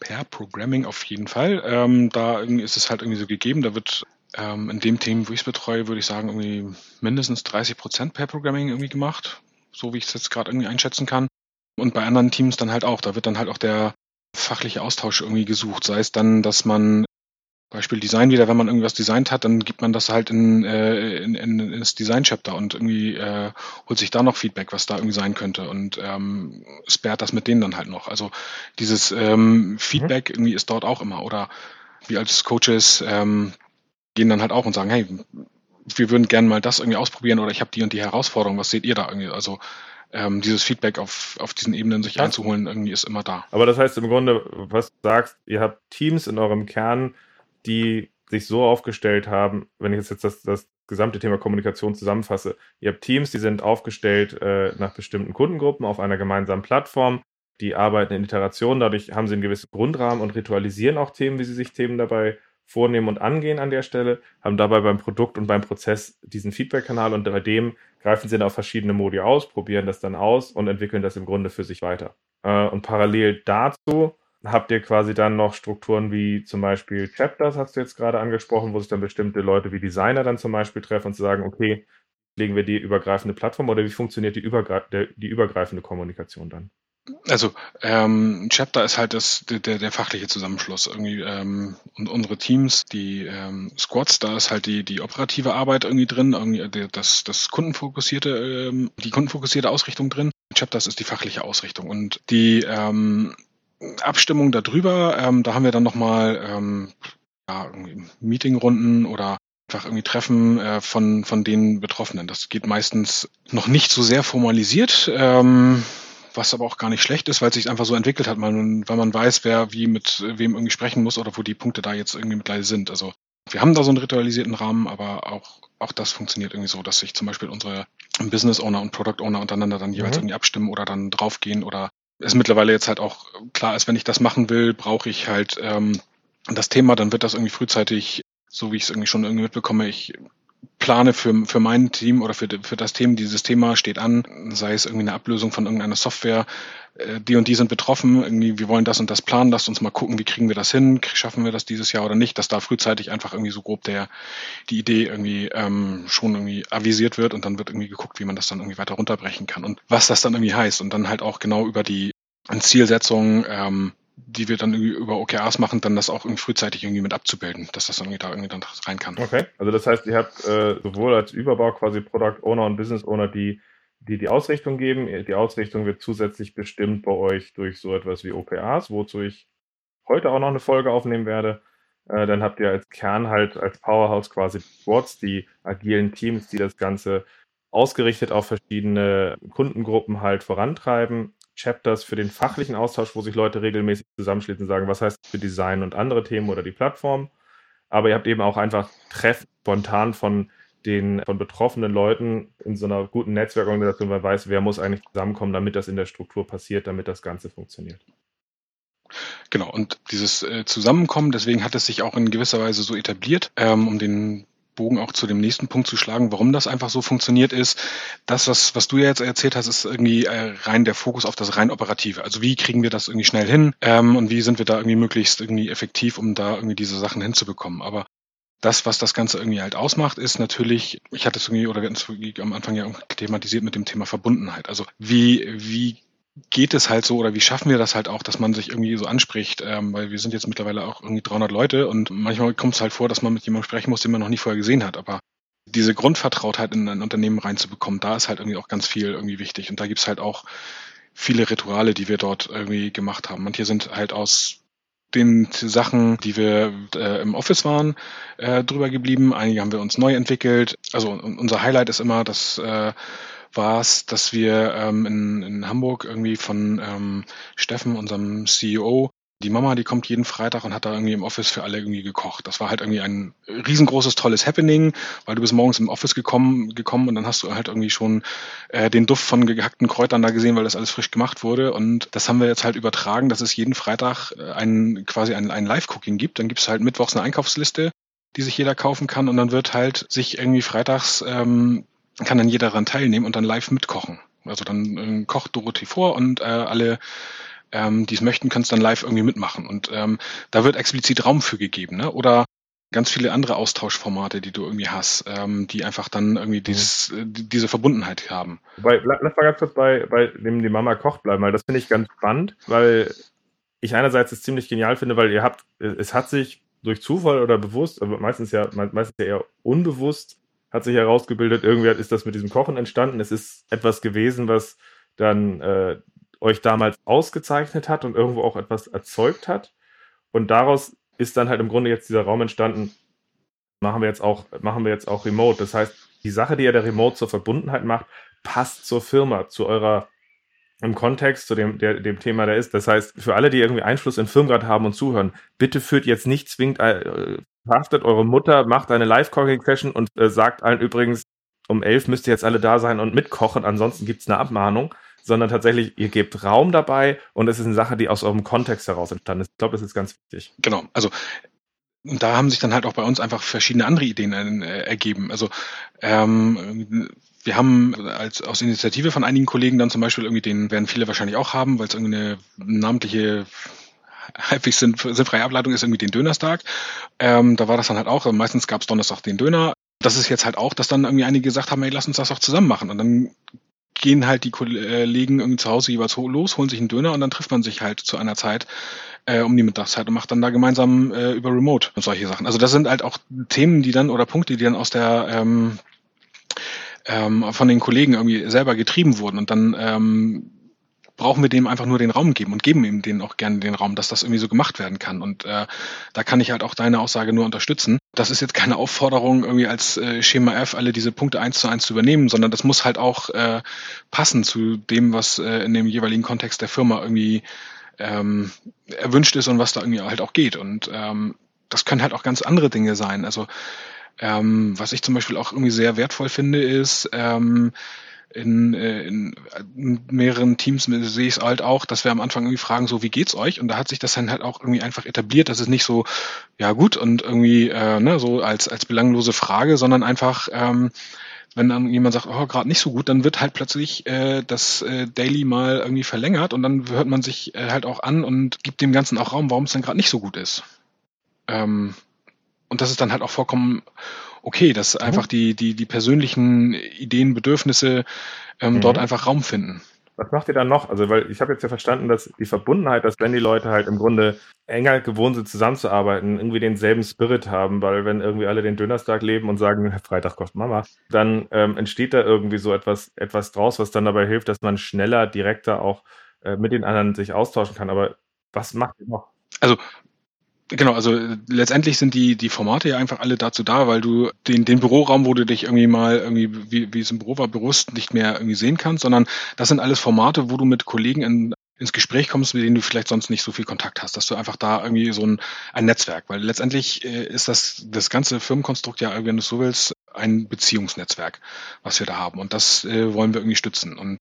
Pair Programming auf jeden Fall. Ähm, da ist es halt irgendwie so gegeben. Da wird ähm, in dem Team, wo ich es betreue, würde ich sagen, irgendwie mindestens 30 Prozent Pair-Programming irgendwie gemacht. So wie ich es jetzt gerade irgendwie einschätzen kann. Und bei anderen Teams dann halt auch. Da wird dann halt auch der fachliche Austausch irgendwie gesucht. Sei es dann, dass man Beispiel Design wieder, wenn man irgendwas designt hat, dann gibt man das halt in, äh, in, in, ins Design-Chapter und irgendwie äh, holt sich da noch Feedback, was da irgendwie sein könnte und ähm, sperrt das mit denen dann halt noch. Also dieses ähm, Feedback mhm. irgendwie ist dort auch immer. Oder wir als Coaches ähm, gehen dann halt auch und sagen, hey, wir würden gerne mal das irgendwie ausprobieren oder ich habe die und die Herausforderung, was seht ihr da irgendwie? Also ähm, dieses Feedback auf, auf diesen Ebenen sich ja. einzuholen, irgendwie ist immer da. Aber das heißt im Grunde, was du sagst, ihr habt Teams in eurem Kern, die sich so aufgestellt haben, wenn ich jetzt das, das gesamte Thema Kommunikation zusammenfasse, ihr habt Teams, die sind aufgestellt äh, nach bestimmten Kundengruppen auf einer gemeinsamen Plattform, die arbeiten in Iterationen, dadurch haben sie einen gewissen Grundrahmen und ritualisieren auch Themen, wie sie sich Themen dabei vornehmen und angehen an der Stelle, haben dabei beim Produkt und beim Prozess diesen Feedback-Kanal und bei dem greifen sie dann auf verschiedene Modi aus, probieren das dann aus und entwickeln das im Grunde für sich weiter. Äh, und parallel dazu habt ihr quasi dann noch Strukturen wie zum Beispiel Chapters, hast du jetzt gerade angesprochen, wo sich dann bestimmte Leute wie Designer dann zum Beispiel treffen und sagen, okay, legen wir die übergreifende Plattform oder wie funktioniert die, übergreif der, die übergreifende Kommunikation dann? Also ähm, Chapter ist halt das, der, der fachliche Zusammenschluss irgendwie ähm, und unsere Teams, die ähm, Squads, da ist halt die die operative Arbeit irgendwie drin, irgendwie das das kundenfokussierte ähm, die kundenfokussierte Ausrichtung drin. Chapters ist die fachliche Ausrichtung und die ähm, Abstimmung darüber, ähm, da haben wir dann nochmal ähm, ja, Meetingrunden oder einfach irgendwie Treffen äh, von, von den Betroffenen. Das geht meistens noch nicht so sehr formalisiert, ähm, was aber auch gar nicht schlecht ist, weil es sich einfach so entwickelt hat, man, weil man weiß, wer wie mit wem irgendwie sprechen muss oder wo die Punkte da jetzt irgendwie mittlerweile sind. Also wir haben da so einen ritualisierten Rahmen, aber auch, auch das funktioniert irgendwie so, dass sich zum Beispiel unsere Business Owner und Product Owner untereinander dann jeweils mhm. irgendwie abstimmen oder dann draufgehen oder es mittlerweile jetzt halt auch klar ist, wenn ich das machen will, brauche ich halt ähm, das Thema, dann wird das irgendwie frühzeitig, so wie ich es irgendwie schon irgendwie mitbekomme, ich plane für, für mein Team oder für, für das Thema, dieses Thema steht an, sei es irgendwie eine Ablösung von irgendeiner Software, äh, die und die sind betroffen, irgendwie, wir wollen das und das planen, lasst uns mal gucken, wie kriegen wir das hin, schaffen wir das dieses Jahr oder nicht, dass da frühzeitig einfach irgendwie so grob der, die Idee irgendwie ähm, schon irgendwie avisiert wird und dann wird irgendwie geguckt, wie man das dann irgendwie weiter runterbrechen kann und was das dann irgendwie heißt und dann halt auch genau über die Zielsetzung, ähm, die wir dann über OKRs machen, dann das auch irgendwie frühzeitig irgendwie mit abzubilden, dass das dann irgendwie da irgendwie dann rein kann. Okay, also das heißt, ihr habt äh, sowohl als Überbau quasi Product Owner und Business Owner, die die die Ausrichtung geben. Die Ausrichtung wird zusätzlich bestimmt bei euch durch so etwas wie OKRs, wozu ich heute auch noch eine Folge aufnehmen werde. Äh, dann habt ihr als Kern halt als Powerhouse quasi Squads, die agilen Teams, die das Ganze ausgerichtet auf verschiedene Kundengruppen halt vorantreiben. Chapters für den fachlichen Austausch, wo sich Leute regelmäßig zusammenschließen und sagen, was heißt für Design und andere Themen oder die Plattform. Aber ihr habt eben auch einfach Treffen spontan von den von betroffenen Leuten in so einer guten Netzwerkorganisation, weil man weiß, wer muss eigentlich zusammenkommen, damit das in der Struktur passiert, damit das Ganze funktioniert. Genau, und dieses äh, Zusammenkommen, deswegen hat es sich auch in gewisser Weise so etabliert, ähm, um den Bogen auch zu dem nächsten Punkt zu schlagen, warum das einfach so funktioniert ist. Das, was, was du ja jetzt erzählt hast, ist irgendwie äh, rein der Fokus auf das rein Operative. Also wie kriegen wir das irgendwie schnell hin ähm, und wie sind wir da irgendwie möglichst irgendwie effektiv, um da irgendwie diese Sachen hinzubekommen. Aber das, was das Ganze irgendwie halt ausmacht, ist natürlich, ich hatte es irgendwie, oder wir hatten es am Anfang ja thematisiert mit dem Thema Verbundenheit. Also wie, wie geht es halt so oder wie schaffen wir das halt auch, dass man sich irgendwie so anspricht, ähm, weil wir sind jetzt mittlerweile auch irgendwie 300 Leute und manchmal kommt es halt vor, dass man mit jemandem sprechen muss, den man noch nie vorher gesehen hat, aber diese Grundvertrautheit in ein Unternehmen reinzubekommen, da ist halt irgendwie auch ganz viel irgendwie wichtig und da gibt's halt auch viele Rituale, die wir dort irgendwie gemacht haben. Manche sind halt aus den Sachen, die wir äh, im Office waren, äh, drüber geblieben. Einige haben wir uns neu entwickelt. Also unser Highlight ist immer, dass äh, war es, dass wir ähm, in, in Hamburg irgendwie von ähm, Steffen, unserem CEO, die Mama, die kommt jeden Freitag und hat da irgendwie im Office für alle irgendwie gekocht. Das war halt irgendwie ein riesengroßes, tolles Happening, weil du bist morgens im Office gekommen, gekommen und dann hast du halt irgendwie schon äh, den Duft von gehackten Kräutern da gesehen, weil das alles frisch gemacht wurde. Und das haben wir jetzt halt übertragen, dass es jeden Freitag äh, ein, quasi ein, ein Live-Cooking gibt. Dann gibt es halt mittwochs eine Einkaufsliste, die sich jeder kaufen kann und dann wird halt sich irgendwie freitags ähm, kann dann jeder daran teilnehmen und dann live mitkochen. Also dann äh, kocht Dorothee vor und äh, alle, ähm, die es möchten, können es dann live irgendwie mitmachen. Und ähm, da wird explizit Raum für gegeben. Ne? Oder ganz viele andere Austauschformate, die du irgendwie hast, ähm, die einfach dann irgendwie mhm. dieses, äh, diese Verbundenheit haben. Bei, lass mal ganz kurz bei, bei dem die Mama kocht bleiben, weil das finde ich ganz spannend, weil ich einerseits es ziemlich genial finde, weil ihr habt, es hat sich durch Zufall oder bewusst, aber meistens ja, meistens ja eher unbewusst hat sich herausgebildet, irgendwie ist das mit diesem Kochen entstanden. Es ist etwas gewesen, was dann äh, euch damals ausgezeichnet hat und irgendwo auch etwas erzeugt hat. Und daraus ist dann halt im Grunde jetzt dieser Raum entstanden, machen wir jetzt auch, machen wir jetzt auch remote. Das heißt, die Sache, die ihr der Remote zur Verbundenheit macht, passt zur Firma, zu eurer im Kontext zu dem, der, dem Thema, der ist. Das heißt, für alle, die irgendwie Einfluss in Firmengrad haben und zuhören, bitte führt jetzt nicht zwingend, äh, verhaftet eure Mutter, macht eine Live-Cooking-Session und äh, sagt allen übrigens, um elf müsst ihr jetzt alle da sein und mitkochen, ansonsten gibt's eine Abmahnung, sondern tatsächlich, ihr gebt Raum dabei und es ist eine Sache, die aus eurem Kontext heraus entstanden ist. Ich glaube, das ist ganz wichtig. Genau, also und da haben sich dann halt auch bei uns einfach verschiedene andere Ideen äh, ergeben. Also ähm, wir haben als aus Initiative von einigen Kollegen dann zum Beispiel irgendwie den werden viele wahrscheinlich auch haben, weil es irgendwie eine namentliche halbwegs sinnfreie Ableitung ist irgendwie den Dönerstag. Ähm, da war das dann halt auch. Meistens gab es Donnerstag den Döner. Das ist jetzt halt auch, dass dann irgendwie einige gesagt haben, ey, lass uns das auch zusammen machen. Und dann gehen halt die Kollegen irgendwie zu Hause jeweils los, holen sich einen Döner und dann trifft man sich halt zu einer Zeit äh, um die Mittagszeit und macht dann da gemeinsam äh, über Remote und solche Sachen. Also das sind halt auch Themen, die dann oder Punkte, die dann aus der ähm, ähm, von den Kollegen irgendwie selber getrieben wurden und dann ähm, brauchen wir dem einfach nur den Raum geben und geben ihm den auch gerne den Raum, dass das irgendwie so gemacht werden kann. Und äh, da kann ich halt auch deine Aussage nur unterstützen. Das ist jetzt keine Aufforderung, irgendwie als äh, Schema F alle diese Punkte eins zu eins zu übernehmen, sondern das muss halt auch äh, passen zu dem, was äh, in dem jeweiligen Kontext der Firma irgendwie ähm, erwünscht ist und was da irgendwie halt auch geht. Und ähm, das können halt auch ganz andere Dinge sein. Also ähm, was ich zum Beispiel auch irgendwie sehr wertvoll finde, ist, ähm, in, äh, in, in mehreren Teams sehe ich es halt auch, dass wir am Anfang irgendwie fragen, so wie geht's euch? Und da hat sich das dann halt auch irgendwie einfach etabliert, dass es nicht so, ja gut und irgendwie äh, ne, so als als belanglose Frage, sondern einfach ähm, wenn dann jemand sagt, oh, gerade nicht so gut, dann wird halt plötzlich äh, das äh, Daily mal irgendwie verlängert und dann hört man sich äh, halt auch an und gibt dem Ganzen auch Raum, warum es dann gerade nicht so gut ist. Ähm, und das ist dann halt auch vollkommen okay, dass mhm. einfach die, die, die persönlichen Ideen, Bedürfnisse ähm, mhm. dort einfach Raum finden. Was macht ihr dann noch? Also, weil ich habe jetzt ja verstanden, dass die Verbundenheit, dass wenn die Leute halt im Grunde enger gewohnt sind, zusammenzuarbeiten, irgendwie denselben Spirit haben, weil wenn irgendwie alle den Dönerstag leben und sagen, Freitag kocht Mama, dann ähm, entsteht da irgendwie so etwas, etwas draus, was dann dabei hilft, dass man schneller, direkter auch äh, mit den anderen sich austauschen kann. Aber was macht ihr noch? Also Genau, also letztendlich sind die, die Formate ja einfach alle dazu da, weil du den, den Büroraum, wo du dich irgendwie mal irgendwie, wie, wie es im Büro war, bewusst nicht mehr irgendwie sehen kannst, sondern das sind alles Formate, wo du mit Kollegen in, ins Gespräch kommst, mit denen du vielleicht sonst nicht so viel Kontakt hast, dass du einfach da irgendwie so ein, ein Netzwerk, weil letztendlich äh, ist das, das ganze Firmenkonstrukt ja, wenn du so willst, ein Beziehungsnetzwerk, was wir da haben. Und das äh, wollen wir irgendwie stützen. Und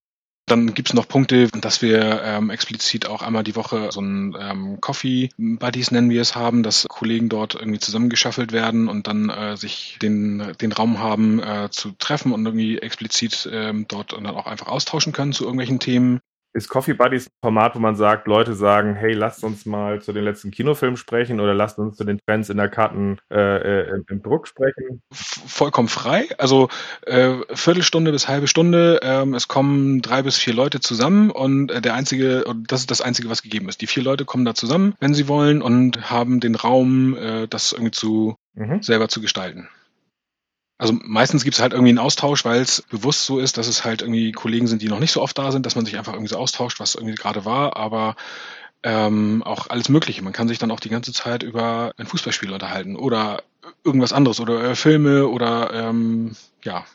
dann gibt's noch Punkte, dass wir ähm, explizit auch einmal die Woche so ein ähm, Coffee Buddies nennen wir es haben, dass Kollegen dort irgendwie zusammengeschaffelt werden und dann äh, sich den, den Raum haben äh, zu treffen und irgendwie explizit ähm, dort dann auch einfach austauschen können zu irgendwelchen Themen. Ist Coffee Buddies ein Format, wo man sagt, Leute sagen, hey, lasst uns mal zu den letzten Kinofilmen sprechen oder lasst uns zu den Trends in der Karten äh, äh, im Druck sprechen? Vollkommen frei. Also äh, Viertelstunde bis halbe Stunde. Ähm, es kommen drei bis vier Leute zusammen und äh, der einzige, und das ist das Einzige, was gegeben ist. Die vier Leute kommen da zusammen, wenn sie wollen, und haben den Raum, äh, das irgendwie zu mhm. selber zu gestalten. Also meistens gibt es halt irgendwie einen Austausch, weil es bewusst so ist, dass es halt irgendwie Kollegen sind, die noch nicht so oft da sind, dass man sich einfach irgendwie so austauscht, was irgendwie gerade war, aber ähm, auch alles Mögliche. Man kann sich dann auch die ganze Zeit über ein Fußballspiel unterhalten oder irgendwas anderes oder äh, Filme oder ähm, ja.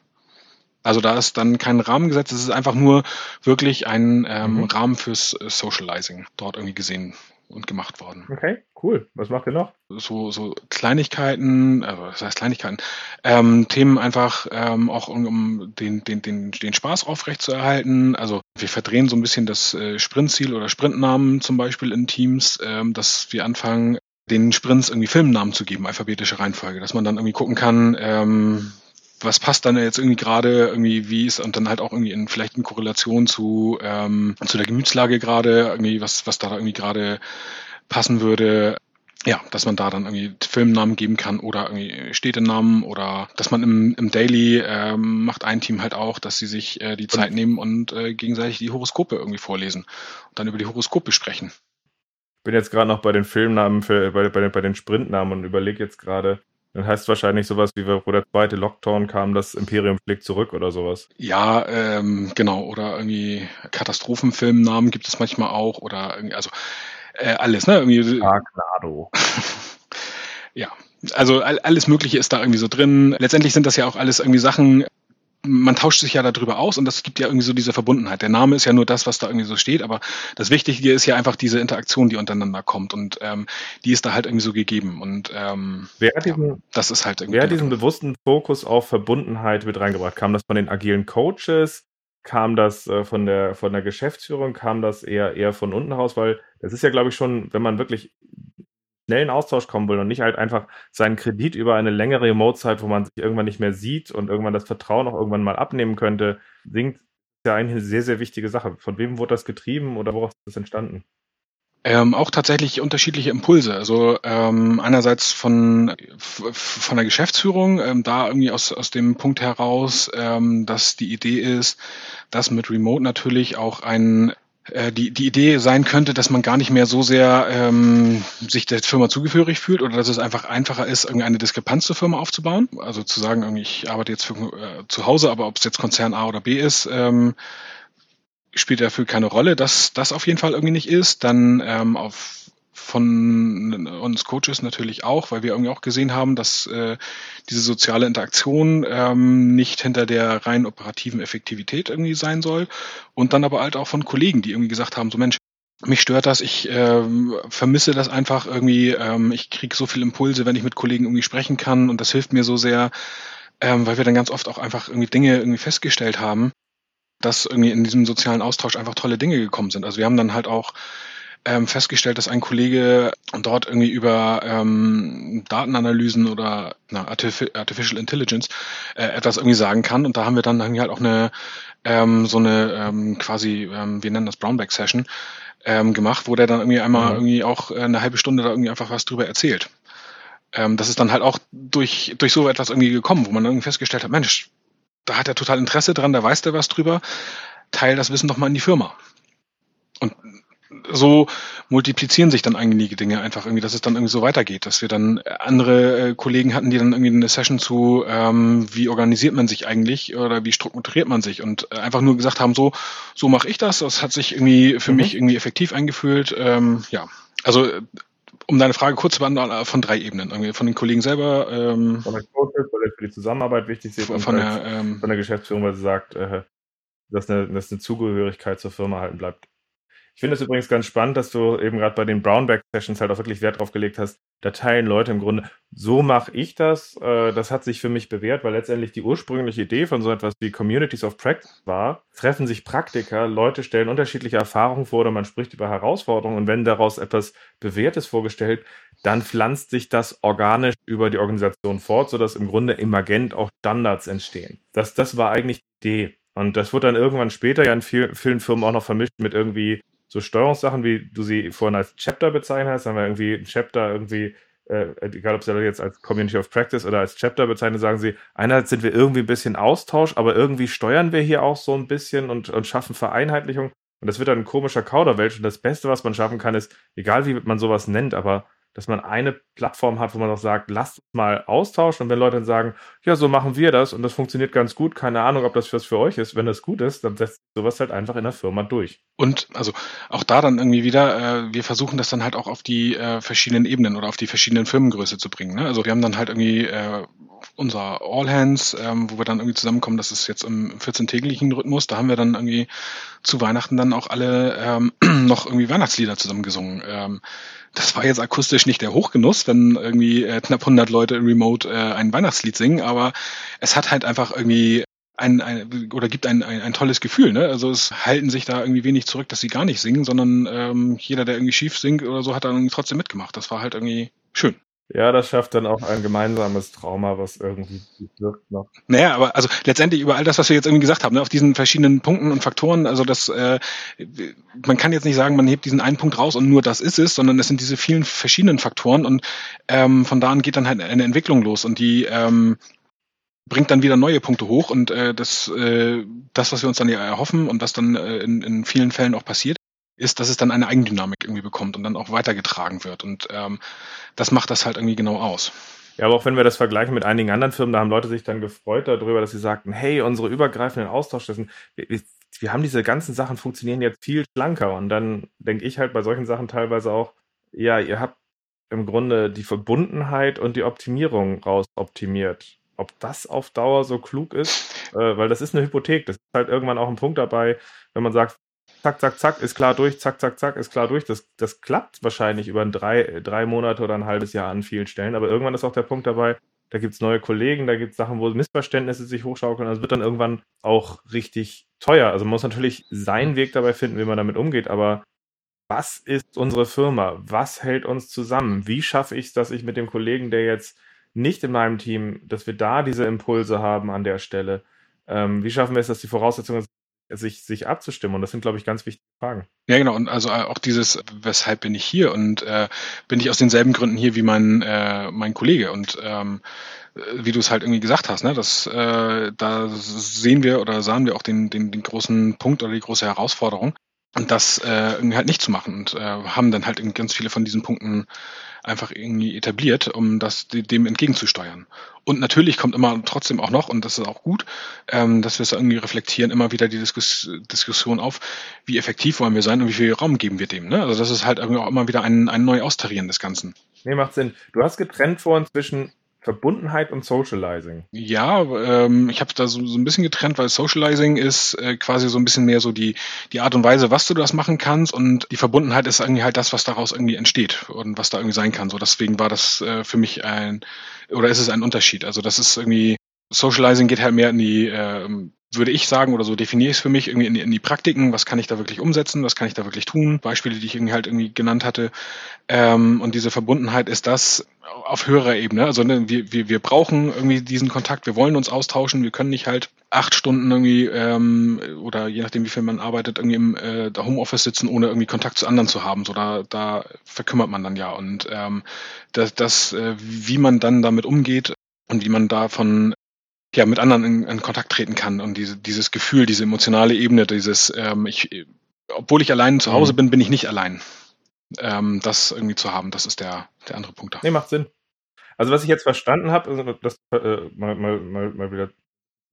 Also da ist dann kein Rahmen gesetzt, es ist einfach nur wirklich ein ähm, mhm. Rahmen fürs äh, Socializing dort irgendwie gesehen und gemacht worden. Okay, cool. Was macht ihr noch? So, so Kleinigkeiten, also was heißt Kleinigkeiten? Ähm, Themen einfach ähm, auch um, um den, den, den, den Spaß aufrechtzuerhalten. Also wir verdrehen so ein bisschen das äh, Sprintziel oder Sprintnamen zum Beispiel in Teams, ähm, dass wir anfangen, den Sprints irgendwie Filmnamen zu geben, alphabetische Reihenfolge, dass man dann irgendwie gucken kann, ähm, was passt dann jetzt irgendwie gerade, irgendwie wie ist und dann halt auch irgendwie in vielleicht in Korrelation zu, ähm, zu der Gemütslage gerade, irgendwie, was, was da irgendwie gerade passen würde. Ja, dass man da dann irgendwie Filmnamen geben kann oder irgendwie Städtenamen oder dass man im, im Daily ähm, macht ein Team halt auch, dass sie sich äh, die Zeit nehmen und äh, gegenseitig die Horoskope irgendwie vorlesen und dann über die Horoskope sprechen. Ich bin jetzt gerade noch bei den Filmnamen, für, bei, bei, bei den Sprintnamen und überlege jetzt gerade, dann heißt es wahrscheinlich sowas wie, wo der zweite Lockdown kam, das Imperium schlägt zurück oder sowas. Ja, ähm, genau. Oder irgendwie Katastrophenfilmnamen gibt es manchmal auch. Oder irgendwie, also äh, alles, ne? Irgendwie. Sharknado. ja, also alles Mögliche ist da irgendwie so drin. Letztendlich sind das ja auch alles irgendwie Sachen, man tauscht sich ja darüber aus und das gibt ja irgendwie so diese Verbundenheit. Der Name ist ja nur das, was da irgendwie so steht, aber das Wichtige ist ja einfach diese Interaktion, die untereinander kommt und ähm, die ist da halt irgendwie so gegeben und ähm, wer hat diesen, ja, das ist halt irgendwie. Wer diesen bewussten Fokus auf Verbundenheit mit reingebracht? Kam das von den agilen Coaches? Kam das äh, von der von der Geschäftsführung? Kam das eher eher von unten raus? Weil das ist ja, glaube ich, schon, wenn man wirklich schnellen Austausch kommen will und nicht halt einfach seinen Kredit über eine längere Remote-Zeit, wo man sich irgendwann nicht mehr sieht und irgendwann das Vertrauen auch irgendwann mal abnehmen könnte, sinkt, ist ja eine sehr, sehr wichtige Sache. Von wem wurde das getrieben oder woraus ist das entstanden? Ähm, auch tatsächlich unterschiedliche Impulse. Also ähm, einerseits von von der Geschäftsführung, ähm, da irgendwie aus aus dem Punkt heraus, ähm, dass die Idee ist, dass mit Remote natürlich auch ein die, die Idee sein könnte, dass man gar nicht mehr so sehr ähm, sich der Firma zugehörig fühlt oder dass es einfach einfacher ist, irgendwie eine Diskrepanz zur Firma aufzubauen. Also zu sagen, ich arbeite jetzt für, äh, zu Hause, aber ob es jetzt Konzern A oder B ist, ähm, spielt dafür keine Rolle, dass das auf jeden Fall irgendwie nicht ist. Dann ähm, auf von uns Coaches natürlich auch, weil wir irgendwie auch gesehen haben, dass äh, diese soziale Interaktion ähm, nicht hinter der rein operativen Effektivität irgendwie sein soll. Und dann aber halt auch von Kollegen, die irgendwie gesagt haben, so Mensch, mich stört das, ich ähm, vermisse das einfach irgendwie, ähm, ich kriege so viele Impulse, wenn ich mit Kollegen irgendwie sprechen kann und das hilft mir so sehr, ähm, weil wir dann ganz oft auch einfach irgendwie Dinge irgendwie festgestellt haben, dass irgendwie in diesem sozialen Austausch einfach tolle Dinge gekommen sind. Also wir haben dann halt auch ähm, festgestellt, dass ein Kollege dort irgendwie über ähm, Datenanalysen oder na, Artificial Intelligence äh, etwas irgendwie sagen kann. Und da haben wir dann irgendwie halt auch eine ähm, so eine ähm, quasi, ähm, wir nennen das Brownback Session, ähm, gemacht, wo der dann irgendwie einmal mhm. irgendwie auch äh, eine halbe Stunde da irgendwie einfach was drüber erzählt. Ähm, das ist dann halt auch durch, durch so etwas irgendwie gekommen, wo man irgendwie festgestellt hat, Mensch, da hat er total Interesse dran, da weiß der was drüber, teil das Wissen doch mal in die Firma. Und so multiplizieren sich dann einige Dinge einfach irgendwie, dass es dann irgendwie so weitergeht, dass wir dann andere äh, Kollegen hatten, die dann irgendwie eine Session zu, ähm, wie organisiert man sich eigentlich oder wie strukturiert man sich und äh, einfach nur gesagt haben, so, so mache ich das. Das hat sich irgendwie für mhm. mich irgendwie effektiv eingefühlt. Ähm, ja, also um deine Frage kurz zu beantworten, äh, von drei Ebenen. Irgendwie von den Kollegen selber. Ähm, von der Coaches, weil für die Zusammenarbeit wichtig ist. Von, von, der, ähm, von der Geschäftsführung, weil sie sagt, äh, dass, eine, dass eine Zugehörigkeit zur Firma halten bleibt. Ich finde es übrigens ganz spannend, dass du eben gerade bei den Brownback-Sessions halt auch wirklich Wert drauf gelegt hast. Da teilen Leute im Grunde, so mache ich das. Äh, das hat sich für mich bewährt, weil letztendlich die ursprüngliche Idee von so etwas wie Communities of Practice war. Treffen sich Praktiker, Leute stellen unterschiedliche Erfahrungen vor oder man spricht über Herausforderungen und wenn daraus etwas Bewährtes vorgestellt, dann pflanzt sich das organisch über die Organisation fort, sodass im Grunde emergent auch Standards entstehen. Das, das war eigentlich die Idee. Und das wurde dann irgendwann später ja in vielen, vielen Firmen auch noch vermischt mit irgendwie so Steuerungssachen, wie du sie vorhin als Chapter bezeichnet hast, haben wir irgendwie ein Chapter irgendwie, äh, egal ob sie jetzt als Community of Practice oder als Chapter bezeichnen, sagen sie, einerseits sind wir irgendwie ein bisschen Austausch, aber irgendwie steuern wir hier auch so ein bisschen und, und schaffen Vereinheitlichung. Und das wird dann ein komischer Kauderwelsch. Und das Beste, was man schaffen kann, ist, egal wie man sowas nennt, aber dass man eine Plattform hat, wo man auch sagt, lasst uns mal austauschen. Und wenn Leute dann sagen, ja, so machen wir das und das funktioniert ganz gut, keine Ahnung, ob das was für euch ist, wenn das gut ist, dann setzt sowas halt einfach in der Firma durch. Und also auch da dann irgendwie wieder, äh, wir versuchen das dann halt auch auf die äh, verschiedenen Ebenen oder auf die verschiedenen Firmengröße zu bringen. Ne? Also wir haben dann halt irgendwie äh, unser All Hands, ähm, wo wir dann irgendwie zusammenkommen, das ist jetzt im 14-täglichen Rhythmus, da haben wir dann irgendwie zu Weihnachten dann auch alle ähm, noch irgendwie Weihnachtslieder zusammen gesungen. Ähm, das war jetzt akustisch nicht der Hochgenuss, wenn irgendwie äh, knapp 100 Leute Remote äh, ein Weihnachtslied singen, aber es hat halt einfach irgendwie ein, ein oder gibt ein, ein, ein tolles Gefühl. Ne? Also es halten sich da irgendwie wenig zurück, dass sie gar nicht singen, sondern ähm, jeder, der irgendwie schief singt oder so, hat dann irgendwie trotzdem mitgemacht. Das war halt irgendwie schön. Ja, das schafft dann auch ein gemeinsames Trauma, was irgendwie wirkt noch. Naja, aber also letztendlich über all das, was wir jetzt irgendwie gesagt haben, ne, auf diesen verschiedenen Punkten und Faktoren, also das, äh, man kann jetzt nicht sagen, man hebt diesen einen Punkt raus und nur das ist es, sondern es sind diese vielen verschiedenen Faktoren und ähm, von da an geht dann halt eine Entwicklung los und die ähm, bringt dann wieder neue Punkte hoch und äh, das, äh, das, was wir uns dann ja erhoffen und was dann äh, in, in vielen Fällen auch passiert, ist, dass es dann eine Eigendynamik irgendwie bekommt und dann auch weitergetragen wird. Und ähm, das macht das halt irgendwie genau aus. Ja, aber auch wenn wir das vergleichen mit einigen anderen Firmen, da haben Leute sich dann gefreut darüber, dass sie sagten, hey, unsere übergreifenden Austauschlisten, wir, wir haben diese ganzen Sachen funktionieren jetzt viel schlanker. Und dann denke ich halt bei solchen Sachen teilweise auch, ja, ihr habt im Grunde die Verbundenheit und die Optimierung raus optimiert. Ob das auf Dauer so klug ist, äh, weil das ist eine Hypothek. Das ist halt irgendwann auch ein Punkt dabei, wenn man sagt, zack, zack, zack, ist klar durch, zack, zack, zack, ist klar durch. Das, das klappt wahrscheinlich über drei, drei Monate oder ein halbes Jahr an vielen Stellen. Aber irgendwann ist auch der Punkt dabei, da gibt es neue Kollegen, da gibt es Sachen, wo Missverständnisse sich hochschaukeln. Das wird dann irgendwann auch richtig teuer. Also man muss natürlich seinen Weg dabei finden, wie man damit umgeht. Aber was ist unsere Firma? Was hält uns zusammen? Wie schaffe ich es, dass ich mit dem Kollegen, der jetzt nicht in meinem Team, dass wir da diese Impulse haben an der Stelle? Ähm, wie schaffen wir es, dass die Voraussetzungen sich, sich abzustimmen. Und das sind, glaube ich, ganz wichtige Fragen. Ja, genau. Und also äh, auch dieses, weshalb bin ich hier? Und äh, bin ich aus denselben Gründen hier wie mein, äh, mein Kollege? Und ähm, wie du es halt irgendwie gesagt hast, ne, das, äh, da sehen wir oder sahen wir auch den, den, den großen Punkt oder die große Herausforderung. Und das äh, irgendwie halt nicht zu machen. Und äh, haben dann halt ganz viele von diesen Punkten einfach irgendwie etabliert, um das dem entgegenzusteuern. Und natürlich kommt immer trotzdem auch noch, und das ist auch gut, ähm, dass wir es irgendwie reflektieren, immer wieder die Diskus Diskussion auf, wie effektiv wollen wir sein und wie viel Raum geben wir dem. Ne? Also das ist halt irgendwie auch immer wieder ein, ein neu Austarieren des Ganzen. Nee, macht Sinn. Du hast getrennt vorhin zwischen Verbundenheit und Socializing. Ja, ähm, ich habe da so, so ein bisschen getrennt, weil Socializing ist äh, quasi so ein bisschen mehr so die, die Art und Weise, was du das machen kannst und die Verbundenheit ist irgendwie halt das, was daraus irgendwie entsteht und was da irgendwie sein kann. So deswegen war das äh, für mich ein oder ist es ein Unterschied. Also das ist irgendwie Socializing geht halt mehr in die äh, würde ich sagen, oder so definiere ich es für mich, irgendwie in die, in die Praktiken, was kann ich da wirklich umsetzen, was kann ich da wirklich tun, Beispiele, die ich irgendwie halt irgendwie genannt hatte. Ähm, und diese Verbundenheit ist das auf höherer Ebene. Also ne, wir, wir, wir brauchen irgendwie diesen Kontakt, wir wollen uns austauschen, wir können nicht halt acht Stunden irgendwie ähm, oder je nachdem, wie viel man arbeitet, irgendwie im äh, Homeoffice sitzen, ohne irgendwie Kontakt zu anderen zu haben. So da, da verkümmert man dann ja. Und ähm, das, das äh, wie man dann damit umgeht und wie man davon ja mit anderen in, in Kontakt treten kann und diese, dieses Gefühl, diese emotionale Ebene, dieses ähm, ich, obwohl ich allein zu Hause mhm. bin, bin ich nicht allein. Ähm, das irgendwie zu haben, das ist der, der andere Punkt da. Nee, macht Sinn. Also was ich jetzt verstanden habe, also das äh, mal, mal, mal, mal wieder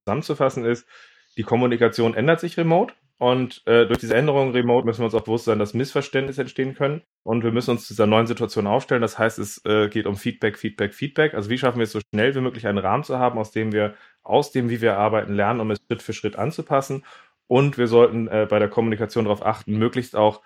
zusammenzufassen ist, die Kommunikation ändert sich remote und äh, durch diese Änderung remote müssen wir uns auch bewusst sein, dass Missverständnisse entstehen können und wir müssen uns dieser neuen Situation aufstellen. Das heißt, es äh, geht um Feedback, Feedback, Feedback. Also wie schaffen wir es so schnell wie möglich einen Rahmen zu haben, aus dem wir aus dem, wie wir arbeiten, lernen, um es Schritt für Schritt anzupassen. Und wir sollten äh, bei der Kommunikation darauf achten, möglichst auch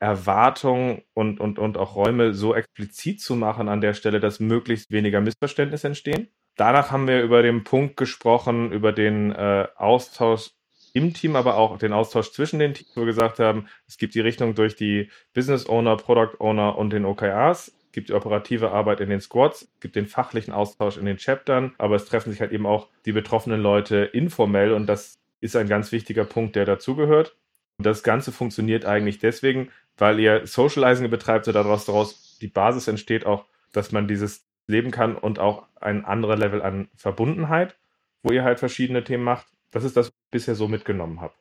Erwartungen und, und, und auch Räume so explizit zu machen an der Stelle, dass möglichst weniger Missverständnisse entstehen. Danach haben wir über den Punkt gesprochen, über den äh, Austausch im Team, aber auch den Austausch zwischen den Teams, wo wir gesagt haben, es gibt die Richtung durch die Business Owner, Product Owner und den OKRs gibt die operative Arbeit in den Squads, gibt den fachlichen Austausch in den Chaptern, aber es treffen sich halt eben auch die betroffenen Leute informell und das ist ein ganz wichtiger Punkt, der dazugehört. Und das Ganze funktioniert eigentlich deswegen, weil ihr Socializing betreibt, so daraus, daraus die Basis entsteht auch, dass man dieses leben kann und auch ein anderer Level an Verbundenheit, wo ihr halt verschiedene Themen macht. Das ist das, was ich bisher so mitgenommen habe.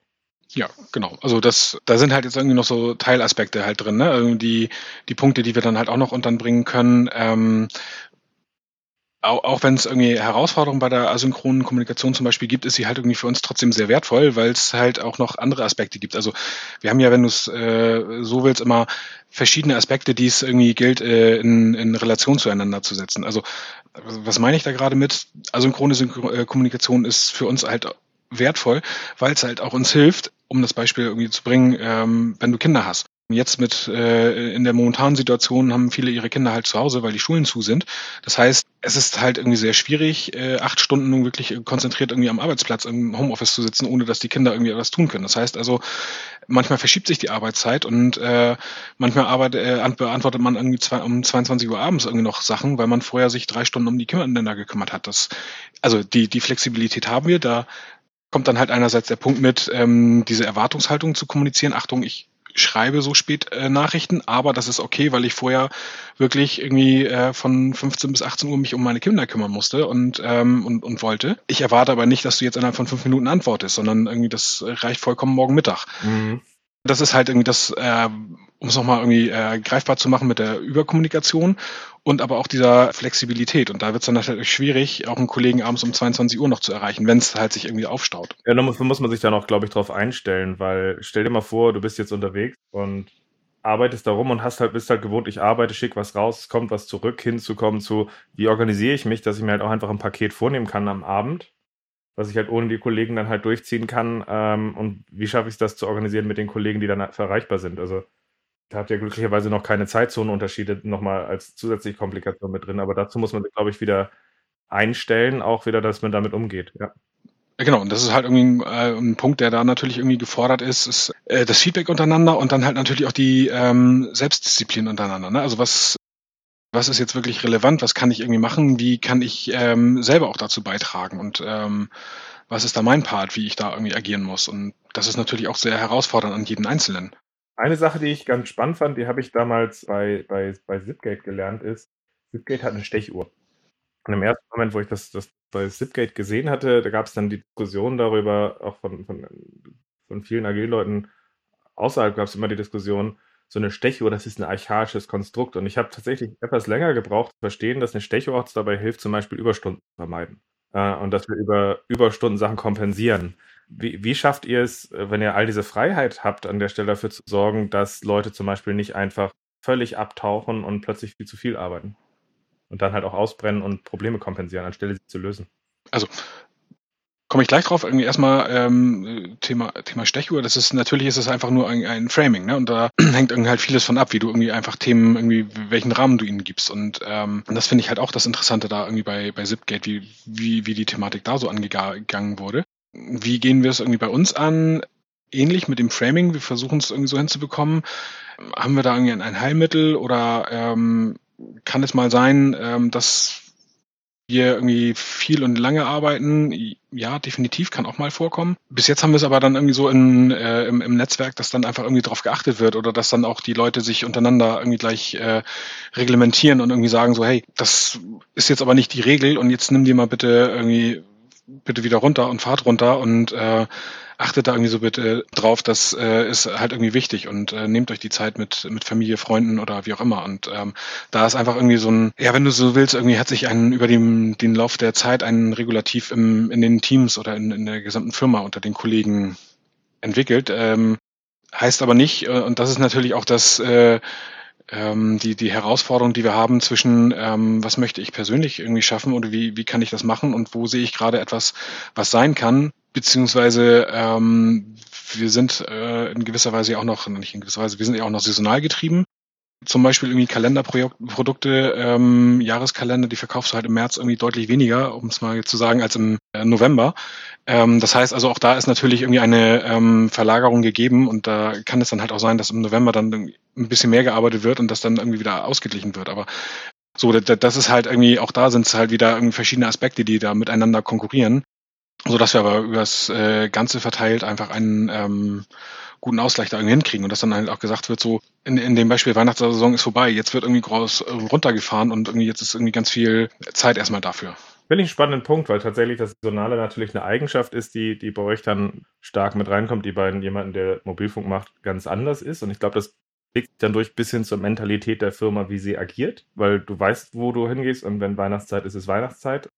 Ja, genau. Also das, da sind halt jetzt irgendwie noch so Teilaspekte halt drin, ne? Also die, Punkte, die wir dann halt auch noch unterbringen können. Ähm, auch, auch wenn es irgendwie Herausforderungen bei der asynchronen Kommunikation zum Beispiel gibt, ist sie halt irgendwie für uns trotzdem sehr wertvoll, weil es halt auch noch andere Aspekte gibt. Also wir haben ja, wenn du es äh, so willst, immer verschiedene Aspekte, die es irgendwie gilt, äh, in, in Relation zueinander zu setzen. Also was meine ich da gerade mit? Asynchrone Synchro äh, Kommunikation ist für uns halt wertvoll, weil es halt auch uns hilft, um das Beispiel irgendwie zu bringen, ähm, wenn du Kinder hast. Jetzt mit äh, in der momentanen Situation haben viele ihre Kinder halt zu Hause, weil die Schulen zu sind. Das heißt, es ist halt irgendwie sehr schwierig, äh, acht Stunden wirklich konzentriert irgendwie am Arbeitsplatz im Homeoffice zu sitzen, ohne dass die Kinder irgendwie etwas tun können. Das heißt also, manchmal verschiebt sich die Arbeitszeit und äh, manchmal arbeitet, äh, beantwortet man irgendwie zwei, um 22 Uhr abends irgendwie noch Sachen, weil man vorher sich drei Stunden um die Kinder gekümmert hat. Das, also die, die Flexibilität haben wir, da kommt dann halt einerseits der Punkt mit, ähm, diese Erwartungshaltung zu kommunizieren. Achtung, ich schreibe so spät äh, Nachrichten, aber das ist okay, weil ich vorher wirklich irgendwie äh, von 15 bis 18 Uhr mich um meine Kinder kümmern musste und, ähm, und, und wollte. Ich erwarte aber nicht, dass du jetzt innerhalb von fünf Minuten antwortest, sondern irgendwie das reicht vollkommen morgen Mittag. Mhm das ist halt irgendwie das, äh, um es nochmal irgendwie äh, greifbar zu machen mit der Überkommunikation und aber auch dieser Flexibilität. Und da wird es dann natürlich schwierig, auch einen Kollegen abends um 22 Uhr noch zu erreichen, wenn es halt sich irgendwie aufstaut. Ja, da muss, man sich dann auch, glaube ich, drauf einstellen, weil stell dir mal vor, du bist jetzt unterwegs und arbeitest da rum und hast halt, bist halt gewohnt, ich arbeite, schick was raus, kommt was zurück, hinzukommen zu, wie organisiere ich mich, dass ich mir halt auch einfach ein Paket vornehmen kann am Abend was ich halt ohne die Kollegen dann halt durchziehen kann. Ähm, und wie schaffe ich es, das zu organisieren mit den Kollegen, die dann erreichbar sind? Also da habt ihr glücklicherweise noch keine Zeitzonenunterschiede nochmal als zusätzliche Komplikation mit drin. Aber dazu muss man glaube ich, wieder einstellen, auch wieder, dass man damit umgeht. Ja. Genau, und das ist halt irgendwie ein, äh, ein Punkt, der da natürlich irgendwie gefordert ist, ist äh, das Feedback untereinander und dann halt natürlich auch die ähm, Selbstdisziplin untereinander. Ne? Also was was ist jetzt wirklich relevant, was kann ich irgendwie machen, wie kann ich ähm, selber auch dazu beitragen und ähm, was ist da mein Part, wie ich da irgendwie agieren muss. Und das ist natürlich auch sehr herausfordernd an jeden Einzelnen. Eine Sache, die ich ganz spannend fand, die habe ich damals bei, bei, bei Zipgate gelernt, ist, Zipgate hat eine Stechuhr. Und im ersten Moment, wo ich das, das bei Zipgate gesehen hatte, da gab es dann die Diskussion darüber, auch von, von, von vielen Agilleuten außerhalb gab es immer die Diskussion, so eine Stechuhr, das ist ein archaisches Konstrukt. Und ich habe tatsächlich etwas länger gebraucht zu verstehen, dass eine Stechuhr uns dabei hilft, zum Beispiel Überstunden zu vermeiden. Äh, und dass wir über Überstunden Sachen kompensieren. Wie, wie schafft ihr es, äh, wenn ihr all diese Freiheit habt, an der Stelle dafür zu sorgen, dass Leute zum Beispiel nicht einfach völlig abtauchen und plötzlich viel zu viel arbeiten? Und dann halt auch ausbrennen und Probleme kompensieren, anstelle sie zu lösen. Also komme ich gleich drauf. Irgendwie erstmal ähm, Thema, Thema Stechuhr. Das ist natürlich ist es einfach nur ein, ein Framing, ne? Und da hängt irgendwie halt vieles von ab, wie du irgendwie einfach Themen irgendwie welchen Rahmen du ihnen gibst. Und, ähm, und das finde ich halt auch das Interessante da irgendwie bei bei Zipgate, wie wie wie die Thematik da so angegangen wurde. Wie gehen wir es irgendwie bei uns an? Ähnlich mit dem Framing. Wir versuchen es irgendwie so hinzubekommen. Haben wir da irgendwie ein Heilmittel oder ähm, kann es mal sein, ähm, dass wir irgendwie viel und lange arbeiten, ja, definitiv kann auch mal vorkommen. Bis jetzt haben wir es aber dann irgendwie so in, äh, im, im Netzwerk, dass dann einfach irgendwie darauf geachtet wird oder dass dann auch die Leute sich untereinander irgendwie gleich äh, reglementieren und irgendwie sagen so, hey, das ist jetzt aber nicht die Regel und jetzt nimm die mal bitte irgendwie bitte wieder runter und fahrt runter und äh, achtet da irgendwie so bitte drauf, das äh, ist halt irgendwie wichtig und äh, nehmt euch die Zeit mit, mit Familie, Freunden oder wie auch immer. Und ähm, da ist einfach irgendwie so ein, ja, wenn du so willst, irgendwie hat sich ein über den, den Lauf der Zeit ein Regulativ im, in den Teams oder in, in der gesamten Firma unter den Kollegen entwickelt. Ähm, heißt aber nicht, äh, und das ist natürlich auch das, äh, ähm, die, die Herausforderung, die wir haben zwischen, ähm, was möchte ich persönlich irgendwie schaffen oder wie, wie kann ich das machen und wo sehe ich gerade etwas, was sein kann, beziehungsweise ähm, wir sind äh, in gewisser Weise auch noch, nicht in gewisser Weise, wir sind ja auch noch saisonal getrieben. Zum Beispiel irgendwie Kalenderprodukte, ähm, Jahreskalender, die verkaufst du halt im März irgendwie deutlich weniger, um es mal zu sagen, als im äh, November. Ähm, das heißt also auch da ist natürlich irgendwie eine ähm, Verlagerung gegeben und da kann es dann halt auch sein, dass im November dann ein bisschen mehr gearbeitet wird und das dann irgendwie wieder ausgeglichen wird. Aber so, das ist halt irgendwie, auch da sind es halt wieder irgendwie verschiedene Aspekte, die da miteinander konkurrieren so dass wir aber über das äh, Ganze verteilt einfach einen ähm, guten Ausgleich da irgendwie hinkriegen und dass dann halt auch gesagt wird, so in, in dem Beispiel Weihnachtssaison ist vorbei, jetzt wird irgendwie groß äh, runtergefahren und irgendwie jetzt ist irgendwie ganz viel Zeit erstmal dafür. Finde ich einen spannenden Punkt, weil tatsächlich das Saisonale natürlich eine Eigenschaft ist, die, die bei euch dann stark mit reinkommt, die bei jemandem, der Mobilfunk macht, ganz anders ist. Und ich glaube, das legt dann durch bis hin zur Mentalität der Firma, wie sie agiert, weil du weißt, wo du hingehst und wenn Weihnachtszeit ist, ist Weihnachtszeit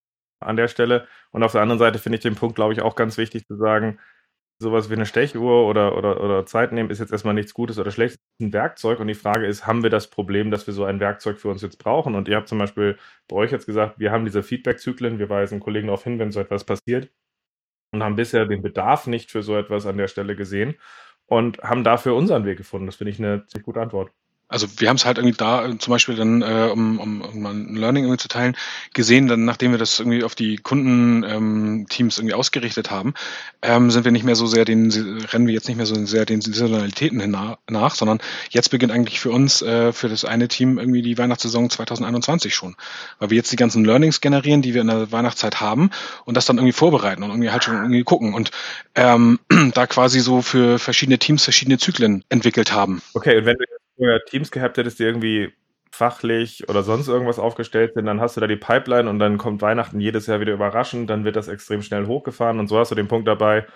an der Stelle. Und auf der anderen Seite finde ich den Punkt, glaube ich, auch ganz wichtig zu sagen, sowas wie eine Stechuhr oder, oder, oder Zeit nehmen ist jetzt erstmal nichts Gutes oder Schlechtes, ein Werkzeug. Und die Frage ist, haben wir das Problem, dass wir so ein Werkzeug für uns jetzt brauchen? Und ihr habt zum Beispiel bei euch jetzt gesagt, wir haben diese Feedback-Zyklen, wir weisen Kollegen darauf hin, wenn so etwas passiert und haben bisher den Bedarf nicht für so etwas an der Stelle gesehen und haben dafür unseren Weg gefunden. Das finde ich eine ziemlich gute Antwort also wir haben es halt irgendwie da zum Beispiel dann, äh, um, um, um ein Learning irgendwie zu teilen, gesehen, dann nachdem wir das irgendwie auf die Kundenteams ähm, irgendwie ausgerichtet haben, ähm, sind wir nicht mehr so sehr den, rennen wir jetzt nicht mehr so sehr den Saisonalitäten nach, sondern jetzt beginnt eigentlich für uns, äh, für das eine Team irgendwie die Weihnachtssaison 2021 schon. Weil wir jetzt die ganzen Learnings generieren, die wir in der Weihnachtszeit haben und das dann irgendwie vorbereiten und irgendwie halt schon irgendwie gucken und ähm, da quasi so für verschiedene Teams verschiedene Zyklen entwickelt haben. Okay, und wenn du vorher Teams gehabt hättest, die irgendwie fachlich oder sonst irgendwas aufgestellt sind, dann hast du da die Pipeline und dann kommt Weihnachten jedes Jahr wieder überraschend, dann wird das extrem schnell hochgefahren und so hast du den Punkt dabei,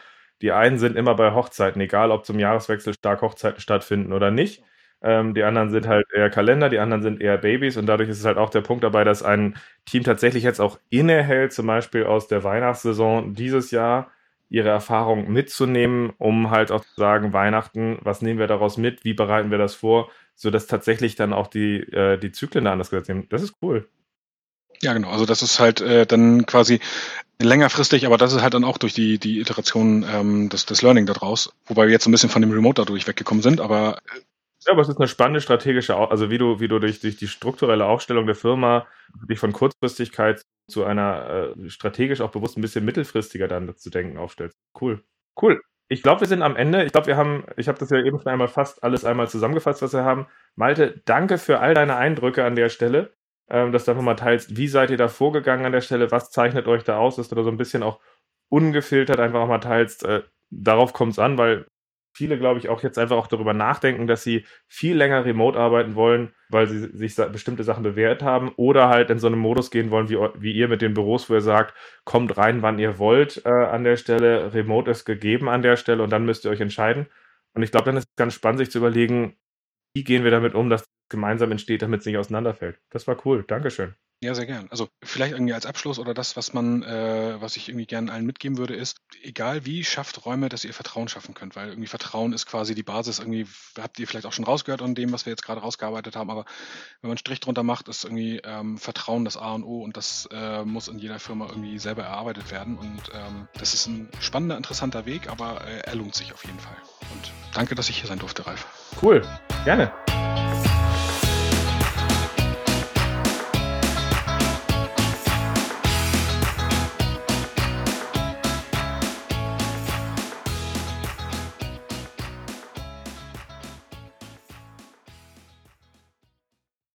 die einen sind immer bei Hochzeiten, egal ob zum Jahreswechsel stark Hochzeiten stattfinden oder nicht. Ähm, die anderen sind halt eher Kalender, die anderen sind eher Babys und dadurch ist es halt auch der Punkt dabei, dass ein Team tatsächlich jetzt auch innehält, zum Beispiel aus der Weihnachtssaison dieses Jahr ihre Erfahrung mitzunehmen, um halt auch zu sagen, Weihnachten, was nehmen wir daraus mit, wie bereiten wir das vor, sodass tatsächlich dann auch die, äh, die Zyklen da anders gesetzt sind. Das ist cool. Ja, genau. Also das ist halt äh, dann quasi längerfristig, aber das ist halt dann auch durch die, die Iteration ähm, des, des Learning daraus, wobei wir jetzt ein bisschen von dem Remote dadurch weggekommen sind, aber ja, aber es ist eine spannende strategische, also wie du, wie du durch, durch die strukturelle Aufstellung der Firma dich von Kurzfristigkeit zu einer äh, strategisch auch bewusst ein bisschen mittelfristiger dann zu denken aufstellst. Cool. Cool. Ich glaube, wir sind am Ende. Ich glaube, wir haben, ich habe das ja eben schon einmal fast alles einmal zusammengefasst, was wir haben. Malte, danke für all deine Eindrücke an der Stelle, ähm, dass du einfach mal teilst, wie seid ihr da vorgegangen an der Stelle, was zeichnet euch da aus, dass du da so ein bisschen auch ungefiltert einfach auch mal teilst. Äh, darauf kommt es an, weil viele, glaube ich, auch jetzt einfach auch darüber nachdenken, dass sie viel länger remote arbeiten wollen, weil sie sich bestimmte Sachen bewährt haben oder halt in so einen Modus gehen wollen, wie, wie ihr mit den Büros, wo ihr sagt, kommt rein, wann ihr wollt äh, an der Stelle, remote ist gegeben an der Stelle und dann müsst ihr euch entscheiden. Und ich glaube, dann ist es ganz spannend, sich zu überlegen, wie gehen wir damit um, dass gemeinsam entsteht, damit es nicht auseinanderfällt. Das war cool. Dankeschön. Ja, sehr gern. Also vielleicht irgendwie als Abschluss oder das, was man, äh, was ich irgendwie gerne allen mitgeben würde, ist, egal wie, schafft Räume, dass ihr Vertrauen schaffen könnt, weil irgendwie Vertrauen ist quasi die Basis. Irgendwie habt ihr vielleicht auch schon rausgehört an dem, was wir jetzt gerade rausgearbeitet haben, aber wenn man einen Strich drunter macht, ist irgendwie ähm, Vertrauen das A und O und das äh, muss in jeder Firma irgendwie selber erarbeitet werden und ähm, das ist ein spannender, interessanter Weg, aber äh, er lohnt sich auf jeden Fall. Und danke, dass ich hier sein durfte, Ralf. Cool, gerne.